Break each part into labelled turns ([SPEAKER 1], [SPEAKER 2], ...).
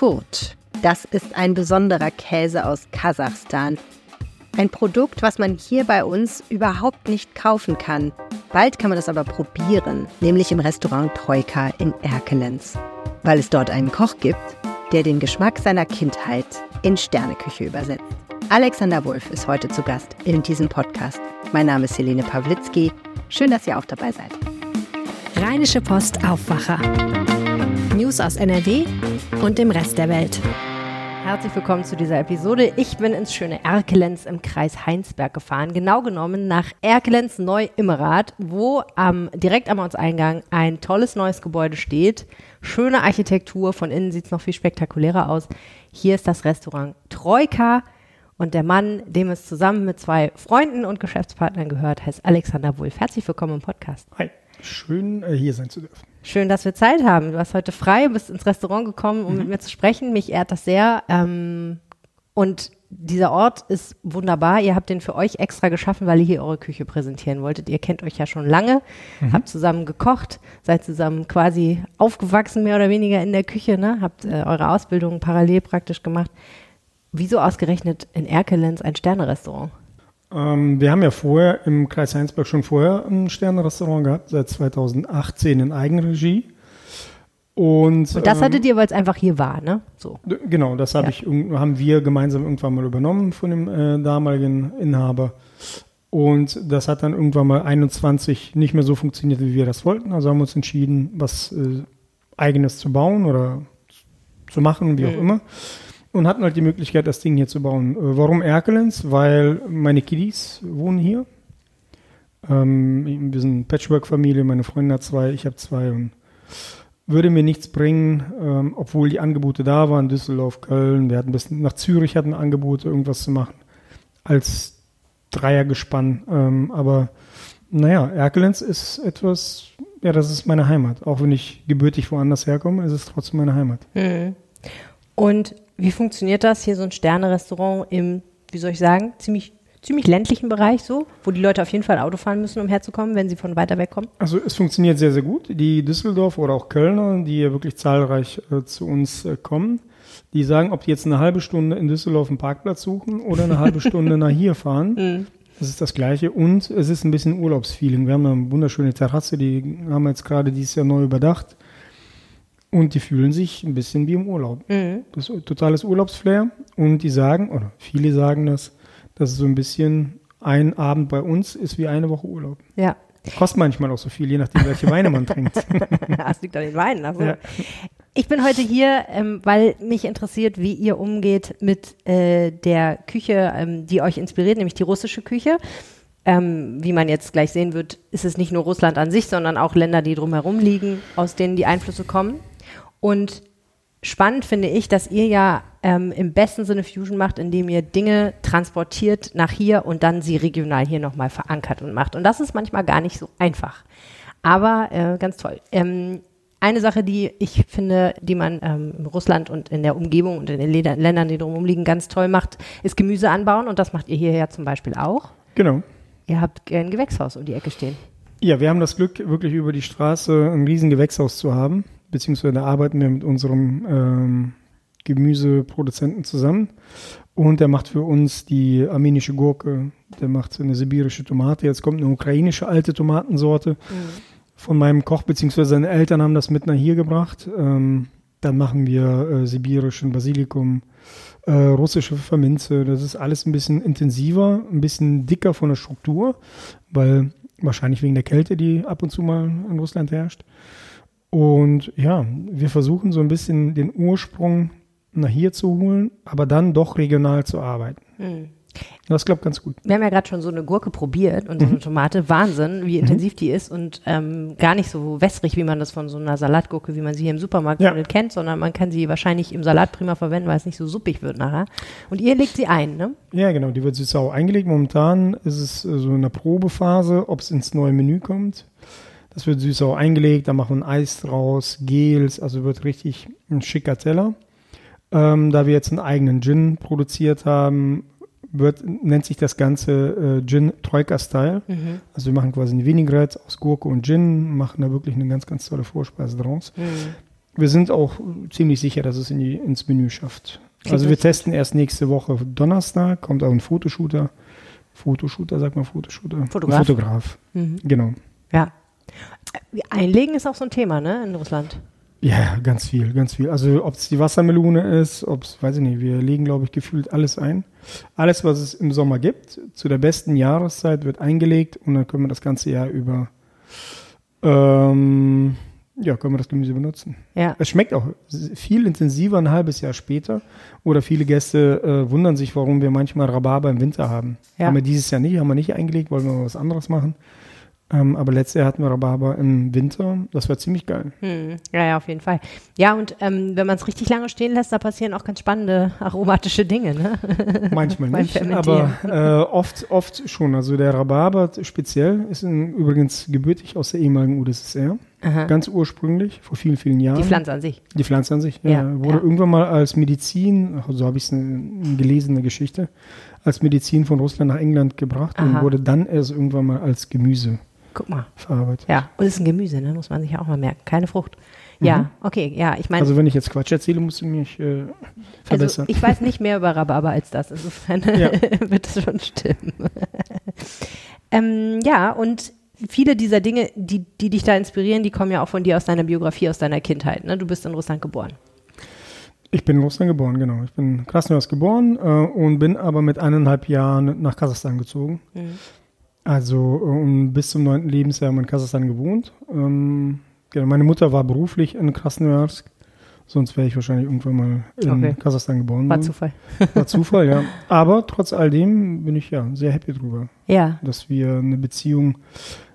[SPEAKER 1] Kurt. Das ist ein besonderer Käse aus Kasachstan. Ein Produkt, was man hier bei uns überhaupt nicht kaufen kann. Bald kann man das aber probieren, nämlich im Restaurant Troika in Erkelenz. Weil es dort einen Koch gibt, der den Geschmack seiner Kindheit in Sterneküche übersetzt. Alexander Wolf ist heute zu Gast in diesem Podcast. Mein Name ist Helene Pawlitzki. Schön, dass ihr auch dabei seid.
[SPEAKER 2] Rheinische Post Aufwacher. News aus NRW und dem Rest der Welt.
[SPEAKER 1] Herzlich willkommen zu dieser Episode. Ich bin ins schöne Erkelenz im Kreis Heinsberg gefahren, genau genommen nach Erkelenz Neu-Immerath, wo am, direkt am Ortseingang ein tolles neues Gebäude steht. Schöne Architektur, von innen sieht es noch viel spektakulärer aus. Hier ist das Restaurant Troika und der Mann, dem es zusammen mit zwei Freunden und Geschäftspartnern gehört, heißt Alexander Wulff. Herzlich willkommen im Podcast.
[SPEAKER 3] Hi, schön äh, hier sein zu dürfen.
[SPEAKER 1] Schön, dass wir Zeit haben. Du hast heute frei, bist ins Restaurant gekommen, um mhm. mit mir zu sprechen. Mich ehrt das sehr. Ähm, und dieser Ort ist wunderbar. Ihr habt den für euch extra geschaffen, weil ihr hier eure Küche präsentieren wolltet. Ihr kennt euch ja schon lange, mhm. habt zusammen gekocht, seid zusammen quasi aufgewachsen, mehr oder weniger in der Küche, ne? habt äh, eure Ausbildung parallel praktisch gemacht. Wieso ausgerechnet in Erkelenz ein Sternerestaurant?
[SPEAKER 3] Ähm, wir haben ja vorher im Kreis Heinsberg schon vorher ein Sternerestaurant gehabt, seit 2018 in Eigenregie.
[SPEAKER 1] Und, und das ähm, hattet ihr, weil es einfach hier war, ne?
[SPEAKER 3] So. Genau, das hab ja. ich, haben wir gemeinsam irgendwann mal übernommen von dem äh, damaligen Inhaber. Und das hat dann irgendwann mal 21 nicht mehr so funktioniert, wie wir das wollten. Also haben wir uns entschieden, was äh, eigenes zu bauen oder zu machen, wie mhm. auch immer und hatten halt die Möglichkeit, das Ding hier zu bauen. Äh, warum Erkelenz? Weil meine Kiddies wohnen hier. Ähm, wir sind Patchwork-Familie, meine Freundin hat zwei, ich habe zwei und würde mir nichts bringen, ähm, obwohl die Angebote da waren, Düsseldorf, Köln, wir hatten bis nach Zürich hatten Angebote, irgendwas zu machen, als Dreiergespann. Ähm, aber naja, Erkelenz ist etwas, ja, das ist meine Heimat. Auch wenn ich gebürtig woanders herkomme, ist es trotzdem meine Heimat. Mhm.
[SPEAKER 1] Und wie funktioniert das hier so ein Sterne-Restaurant im, wie soll ich sagen, ziemlich ziemlich ländlichen Bereich so, wo die Leute auf jeden Fall Auto fahren müssen, um herzukommen, wenn sie von weiter weg kommen?
[SPEAKER 3] Also es funktioniert sehr, sehr gut. Die Düsseldorf oder auch Kölner, die ja wirklich zahlreich äh, zu uns äh, kommen, die sagen, ob die jetzt eine halbe Stunde in Düsseldorf einen Parkplatz suchen oder eine halbe Stunde nach hier fahren. Mhm. Das ist das Gleiche. Und es ist ein bisschen Urlaubsfeeling. Wir haben eine wunderschöne Terrasse, die haben wir jetzt gerade dieses Jahr neu überdacht. Und die fühlen sich ein bisschen wie im Urlaub. Mhm. Das ist totales Urlaubsflair. Und die sagen, oder viele sagen das, dass es so ein bisschen ein Abend bei uns ist wie eine Woche Urlaub.
[SPEAKER 1] Ja.
[SPEAKER 3] Kostet manchmal auch so viel, je nachdem, welche Weine man trinkt.
[SPEAKER 1] das liegt an den Weinen. Also. Ja. Ich bin heute hier, ähm, weil mich interessiert, wie ihr umgeht mit äh, der Küche, ähm, die euch inspiriert, nämlich die russische Küche. Ähm, wie man jetzt gleich sehen wird, ist es nicht nur Russland an sich, sondern auch Länder, die drumherum liegen, aus denen die Einflüsse kommen. Und spannend finde ich, dass ihr ja ähm, im besten Sinne Fusion macht, indem ihr Dinge transportiert nach hier und dann sie regional hier nochmal verankert und macht. Und das ist manchmal gar nicht so einfach. Aber äh, ganz toll. Ähm, eine Sache, die ich finde, die man ähm, in Russland und in der Umgebung und in den Ländern, die drumherum liegen, ganz toll macht, ist Gemüse anbauen. Und das macht ihr hierher zum Beispiel auch.
[SPEAKER 3] Genau.
[SPEAKER 1] Ihr habt ein Gewächshaus um die Ecke stehen.
[SPEAKER 3] Ja, wir haben das Glück, wirklich über die Straße ein riesen Gewächshaus zu haben beziehungsweise arbeiten wir mit unserem ähm, Gemüseproduzenten zusammen. Und der macht für uns die armenische Gurke, der macht eine sibirische Tomate. Jetzt kommt eine ukrainische alte Tomatensorte mhm. von meinem Koch, beziehungsweise seine Eltern haben das mit nach hier gebracht. Ähm, dann machen wir äh, sibirischen Basilikum, äh, russische Pfefferminze. Das ist alles ein bisschen intensiver, ein bisschen dicker von der Struktur, weil wahrscheinlich wegen der Kälte, die ab und zu mal in Russland herrscht. Und ja, wir versuchen so ein bisschen den Ursprung nach hier zu holen, aber dann doch regional zu arbeiten. Mhm. Das klappt ganz gut.
[SPEAKER 1] Wir haben ja gerade schon so eine Gurke probiert und so eine mhm. Tomate. Wahnsinn, wie intensiv mhm. die ist und ähm, gar nicht so wässrig, wie man das von so einer Salatgurke, wie man sie hier im Supermarkt ja. kennt, sondern man kann sie wahrscheinlich im Salat prima verwenden, weil es nicht so suppig wird nachher. Und ihr legt sie ein, ne?
[SPEAKER 3] Ja, genau. Die wird süß-sauer eingelegt. Momentan ist es äh, so in der Probephase, ob es ins neue Menü kommt. Das wird süß auch eingelegt, da machen wir ein Eis draus, Gels, also wird richtig ein schicker Teller. Ähm, da wir jetzt einen eigenen Gin produziert haben, wird, nennt sich das Ganze äh, Gin Troika Style. Mhm. Also wir machen quasi eine Vinaigrette aus Gurke und Gin, machen da wirklich eine ganz, ganz tolle Vorspeise draus. Mhm. wir sind auch ziemlich sicher, dass es in die, ins Menü schafft.
[SPEAKER 1] Klingt
[SPEAKER 3] also wir testen erst nächste Woche Donnerstag, kommt auch ein Fotoshooter. Fotoshooter, sagt man Fotoshooter?
[SPEAKER 1] Fotograf.
[SPEAKER 3] Ein Fotograf,
[SPEAKER 1] Mhm.
[SPEAKER 3] genau.
[SPEAKER 1] Ja. Einlegen ist auch so ein Thema, ne, in Russland.
[SPEAKER 3] Ja, ganz viel, ganz viel. Also ob es die Wassermelone ist, ob es, weiß ich nicht, wir legen, glaube ich, gefühlt alles ein. Alles, was es im Sommer gibt, zu der besten Jahreszeit wird eingelegt und dann können wir das ganze Jahr über, ähm, ja, können wir das Gemüse benutzen.
[SPEAKER 1] Ja.
[SPEAKER 3] Es schmeckt auch viel intensiver ein halbes Jahr später. Oder viele Gäste äh, wundern sich, warum wir manchmal Rhabarber im Winter haben.
[SPEAKER 1] Ja.
[SPEAKER 3] Haben wir dieses Jahr nicht, haben wir nicht eingelegt, wollen wir mal was anderes machen. Ähm, aber letztes Jahr hatten wir Rhabarber im Winter. Das war ziemlich geil.
[SPEAKER 1] Hm. Ja, ja, auf jeden Fall. Ja, und ähm, wenn man es richtig lange stehen lässt, da passieren auch ganz spannende aromatische Dinge, ne?
[SPEAKER 3] Manchmal nicht, aber äh, oft, oft schon. Also der Rhabarber speziell ist in, übrigens gebürtig aus der ehemaligen UdSSR.
[SPEAKER 1] Aha.
[SPEAKER 3] Ganz ursprünglich, vor vielen, vielen Jahren.
[SPEAKER 1] Die Pflanze an sich.
[SPEAKER 3] Die Pflanze an sich, ja.
[SPEAKER 1] Ja,
[SPEAKER 3] wurde
[SPEAKER 1] ja.
[SPEAKER 3] irgendwann mal als Medizin, so habe ich es gelesene Geschichte, als Medizin von Russland nach England gebracht und
[SPEAKER 1] Aha.
[SPEAKER 3] wurde dann erst irgendwann mal als Gemüse
[SPEAKER 1] Guck mal.
[SPEAKER 3] verarbeitet.
[SPEAKER 1] Ja, und es ist ein Gemüse, ne? muss man sich ja auch mal merken. Keine Frucht. Ja, okay, ja, ich meine,
[SPEAKER 3] Also wenn ich jetzt Quatsch erzähle, musst du mich äh,
[SPEAKER 1] also
[SPEAKER 3] verbessern.
[SPEAKER 1] ich weiß nicht mehr über Rhabarber als das. Insofern
[SPEAKER 3] Ja.
[SPEAKER 1] wird es schon stimmen. ähm, ja, und viele dieser Dinge, die, die dich da inspirieren, die kommen ja auch von dir aus deiner Biografie, aus deiner Kindheit. Ne? Du bist in Russland geboren.
[SPEAKER 3] Ich bin in Russland geboren, genau. Ich bin in Krasnojarsk geboren äh, und bin aber mit eineinhalb Jahren nach Kasachstan gezogen. Also und bis zum neunten Lebensjahr haben wir in Kasachstan gewohnt. Ähm, genau, meine Mutter war beruflich in Krasnojarsk. Sonst wäre ich wahrscheinlich irgendwann mal in
[SPEAKER 1] Okay.
[SPEAKER 3] Kasachstan geboren.
[SPEAKER 1] War
[SPEAKER 3] worden.
[SPEAKER 1] Zufall.
[SPEAKER 3] War Zufall, ja. Aber trotz all dem bin ich ja sehr happy drüber,
[SPEAKER 1] Ja,
[SPEAKER 3] dass wir eine Beziehung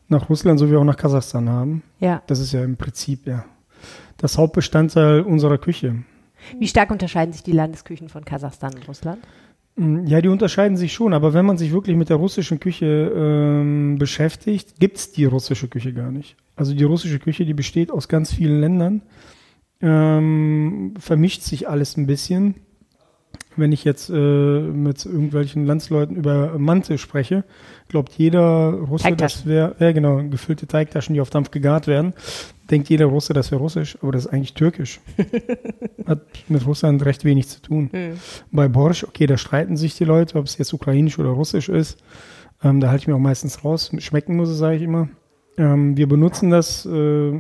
[SPEAKER 3] nach Russland sowie auch nach Kasachstan haben.
[SPEAKER 1] ja.
[SPEAKER 3] Das ist ja im Prinzip ja das Hauptbestandteil unserer Küche.
[SPEAKER 1] Wie stark unterscheiden sich die Landesküchen von Kasachstan und Russland?
[SPEAKER 3] Mm, Ja, die unterscheiden sich schon, aber wenn man sich wirklich mit der russischen Küche ähm, beschäftigt, gibt's die russische Küche gar nicht. Also die russische Küche, die besteht aus ganz vielen Ländern, ähm, vermischt sich alles ein bisschen. Wenn ich jetzt äh, mit irgendwelchen Landsleuten über Mante spreche, glaubt jeder Russe, das wäre, ja genau, gefüllte Teigtaschen, die auf Dampf gegart werden, denkt jeder Russe, das wäre russisch, aber das ist eigentlich türkisch. Hat mit Russland recht wenig zu tun. Bei Borsch, okay, da streiten sich die Leute, ob es jetzt ukrainisch oder russisch ist. Ähm, da halte ich mir auch meistens raus. Schmecken muss es, sage ich immer. Ähm, wir benutzen das, äh,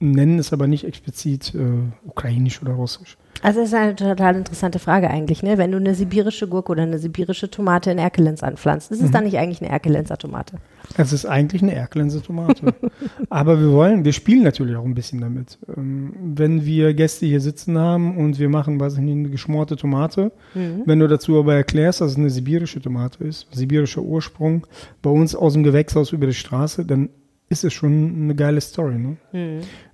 [SPEAKER 3] nennen es aber nicht explizit äh, ukrainisch oder russisch.
[SPEAKER 1] Also das ist eine total interessante Frage eigentlich, ne? Wenn du eine sibirische Gurke oder eine sibirische Tomate in Erkelenz anpflanzt, ist es dann nicht eigentlich eine Erkelenzer Tomate?
[SPEAKER 3] Es ist eigentlich eine Erkelense Tomate. Aber wir wollen, wir spielen natürlich auch ein bisschen damit. Ähm, wenn wir Gäste hier sitzen haben und wir machen, weiß ich nicht, eine geschmorte Tomate, wenn du dazu aber erklärst, dass es eine sibirische Tomate ist, sibirischer Ursprung, bei uns aus dem Gewächshaus über die Straße, dann ist es schon eine geile Story. Ne?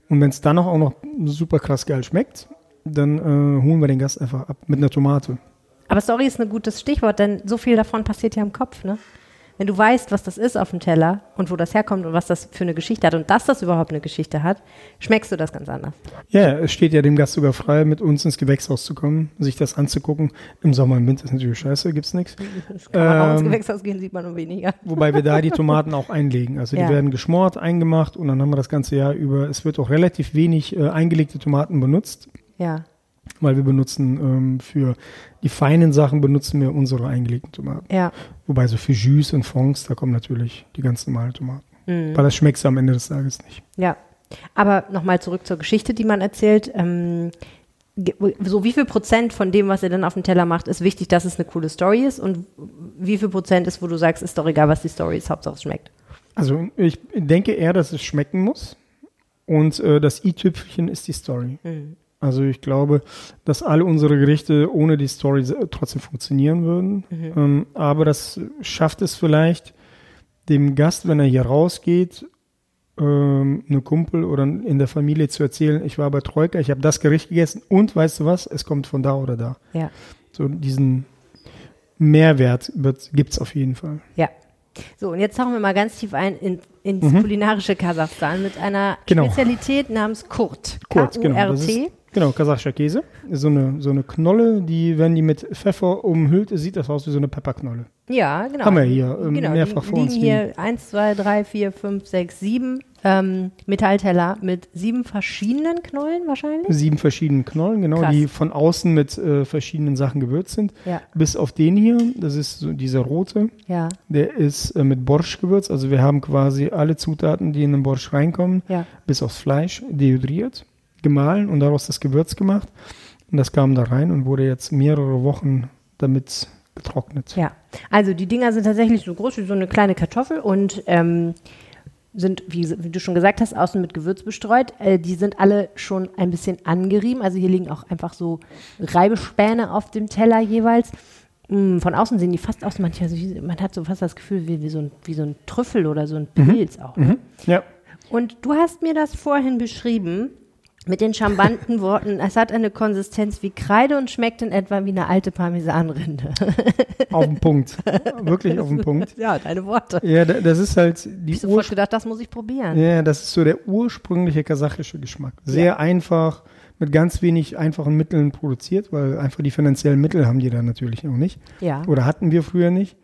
[SPEAKER 3] Und wenn es dann auch noch super krass geil schmeckt, dann äh, holen wir den Gast einfach ab mit einer Tomate.
[SPEAKER 1] Aber Story ist ein gutes Stichwort, denn so viel davon passiert ja im Kopf, ne? Wenn du weißt, was das ist auf dem Teller und wo das herkommt und was das für eine Geschichte hat und dass das überhaupt eine Geschichte hat, schmeckst du das ganz anders.
[SPEAKER 3] Ja, es steht ja dem Gast sogar frei, mit uns ins Gewächshaus zu kommen, sich das anzugucken. Im Sommer, im Winter ist natürlich scheiße, gibt's nichts.
[SPEAKER 1] Kann man auch ins
[SPEAKER 3] Ähm,
[SPEAKER 1] Gewächshaus gehen, sieht man nur weniger.
[SPEAKER 3] Wobei wir da die Tomaten auch einlegen. Also
[SPEAKER 1] Ja.
[SPEAKER 3] die werden geschmort, eingemacht und dann haben wir das ganze Jahr über. Es wird auch relativ wenig äh, eingelegte Tomaten benutzt,
[SPEAKER 1] Ja,
[SPEAKER 3] weil wir benutzen ähm, für die feinen Sachen benutzen wir unsere eingelegten Tomaten.
[SPEAKER 1] ja.
[SPEAKER 3] Wobei so für Jus und Fonds, da kommen natürlich die ganz normalen Tomaten.
[SPEAKER 1] Mhm.
[SPEAKER 3] Weil das schmeckt am Ende des Tages nicht.
[SPEAKER 1] Ja, aber nochmal zurück zur Geschichte, die man erzählt. Ähm, so wie viel Prozent von dem, was ihr dann auf dem Teller macht, ist wichtig, dass es eine coole Story ist und wie viel Prozent ist, wo du sagst, ist doch egal, was die Story ist, Hauptsache es schmeckt.
[SPEAKER 3] Also ich denke eher, dass es schmecken muss. Und äh, das i-Tüpfelchen ist die Story. Also ich glaube, dass alle unsere Gerichte ohne die Story trotzdem funktionieren würden. Ähm, aber das schafft es vielleicht dem Gast, wenn er hier rausgeht, ähm, eine Kumpel oder in der Familie zu erzählen, ich war bei Troika, ich habe das Gericht gegessen und weißt du was, es kommt von da oder da.
[SPEAKER 1] Ja,
[SPEAKER 3] So diesen Mehrwert gibt es auf jeden Fall.
[SPEAKER 1] ja. So, und jetzt tauchen wir mal ganz tief ein in, ins kulinarische Kasachstan mit einer
[SPEAKER 3] Genau.
[SPEAKER 1] Spezialität namens Kurt.
[SPEAKER 3] Kurz, genau. Das
[SPEAKER 1] K-U-R-T.
[SPEAKER 3] ist, genau, kasachischer Käse. So eine, so eine Knolle, die, wenn die mit Pfeffer umhüllt ist, sieht das aus wie so eine Pepperknolle.
[SPEAKER 1] Ja, genau.
[SPEAKER 3] Haben wir hier ähm,
[SPEAKER 1] genau,
[SPEAKER 3] mehrfach
[SPEAKER 1] die
[SPEAKER 3] vor uns
[SPEAKER 1] liegen. hier 1, 2, 3, 4, 5, 6, 7 ähm, Metallteller mit sieben verschiedenen Knollen wahrscheinlich.
[SPEAKER 3] Sieben verschiedene Knollen, genau,
[SPEAKER 1] Krass.
[SPEAKER 3] die von außen mit äh, verschiedenen Sachen gewürzt sind.
[SPEAKER 1] Ja,
[SPEAKER 3] Bis auf den hier, das ist so dieser rote,
[SPEAKER 1] ja,
[SPEAKER 3] der ist äh, mit Borsch gewürzt. Also wir haben quasi alle Zutaten, die in den Borsch reinkommen,
[SPEAKER 1] ja.
[SPEAKER 3] bis aufs Fleisch, dehydriert, gemahlen und daraus das Gewürz gemacht. Und das kam da rein und wurde jetzt mehrere Wochen damit getrocknet.
[SPEAKER 1] Ja, also die Dinger sind tatsächlich so groß wie so eine kleine Kartoffel und ähm, sind, wie, wie du schon gesagt hast, außen mit Gewürz bestreut. Äh, die sind alle schon ein bisschen angerieben. Also hier liegen auch einfach so Reibespäne auf dem Teller jeweils. Mm, Von außen sehen die fast aus, manchmal, so wie, man hat so fast das Gefühl, wie, wie, so, ein, wie so ein Trüffel oder so ein Pilz auch. Ne?
[SPEAKER 3] Mhm. Ja,
[SPEAKER 1] Und du hast mir das vorhin beschrieben mit den charmanten Worten, es hat eine Konsistenz wie Kreide und schmeckt in etwa wie eine alte Parmesanrinde.
[SPEAKER 3] auf den Punkt. Wirklich auf den Punkt.
[SPEAKER 1] Ja, deine Worte.
[SPEAKER 3] Ja, da- das ist halt die
[SPEAKER 1] Ich sofort gedacht, das muss ich probieren.
[SPEAKER 3] Ja, das ist so der ursprüngliche kasachische Geschmack. Sehr einfach, mit ganz wenig einfachen Mitteln produziert, weil einfach die finanziellen Mittel haben die da natürlich noch nicht.
[SPEAKER 1] Ja.
[SPEAKER 3] Oder hatten wir früher nicht.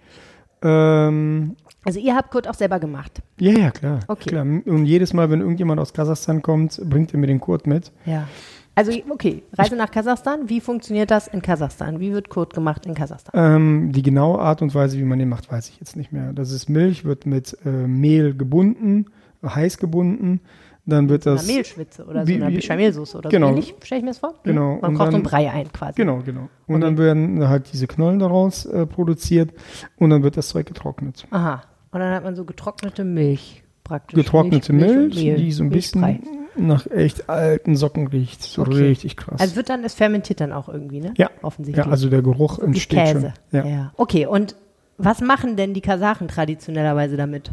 [SPEAKER 3] Ähm,
[SPEAKER 1] Also ihr habt Kurt auch selber gemacht.
[SPEAKER 3] ja, ja, klar.
[SPEAKER 1] Okay.
[SPEAKER 3] klar. Und jedes Mal, wenn irgendjemand aus Kasachstan kommt, bringt er mir den Kurt mit.
[SPEAKER 1] Ja. Also okay, Reise nach Kasachstan. Wie funktioniert das in Kasachstan? Wie wird Kurt gemacht in Kasachstan?
[SPEAKER 3] Ähm, die genaue Art und Weise, wie man den macht, weiß ich jetzt nicht mehr. Das ist Milch, wird mit äh, Mehl gebunden, heiß gebunden. Dann wird das.
[SPEAKER 1] Eine Mehlschwitze oder so
[SPEAKER 3] wie-
[SPEAKER 1] eine
[SPEAKER 3] wie-
[SPEAKER 1] Bechamelsoße oder
[SPEAKER 3] genau.
[SPEAKER 1] so ähnlich, stelle ich mir das vor?
[SPEAKER 3] Genau.
[SPEAKER 1] Man kocht so einen Brei ein quasi.
[SPEAKER 3] Genau, genau. Und
[SPEAKER 1] Okay.
[SPEAKER 3] dann werden halt diese Knollen daraus äh, produziert und dann wird das Zeug getrocknet.
[SPEAKER 1] Aha. Und dann hat man so getrocknete Milch praktisch.
[SPEAKER 3] Getrocknete
[SPEAKER 1] und
[SPEAKER 3] Milch,
[SPEAKER 1] Mehl.
[SPEAKER 3] die so ein bisschen nach echt alten Socken riecht. So
[SPEAKER 1] Okay.
[SPEAKER 3] richtig krass.
[SPEAKER 1] Also wird dann, es fermentiert dann auch irgendwie, ne?
[SPEAKER 3] Ja.
[SPEAKER 1] Offensichtlich.
[SPEAKER 3] ja, also der Geruch entsteht
[SPEAKER 1] Käse.
[SPEAKER 3] schon. Ja.
[SPEAKER 1] Okay, und was machen denn die Kasachen traditionellerweise damit?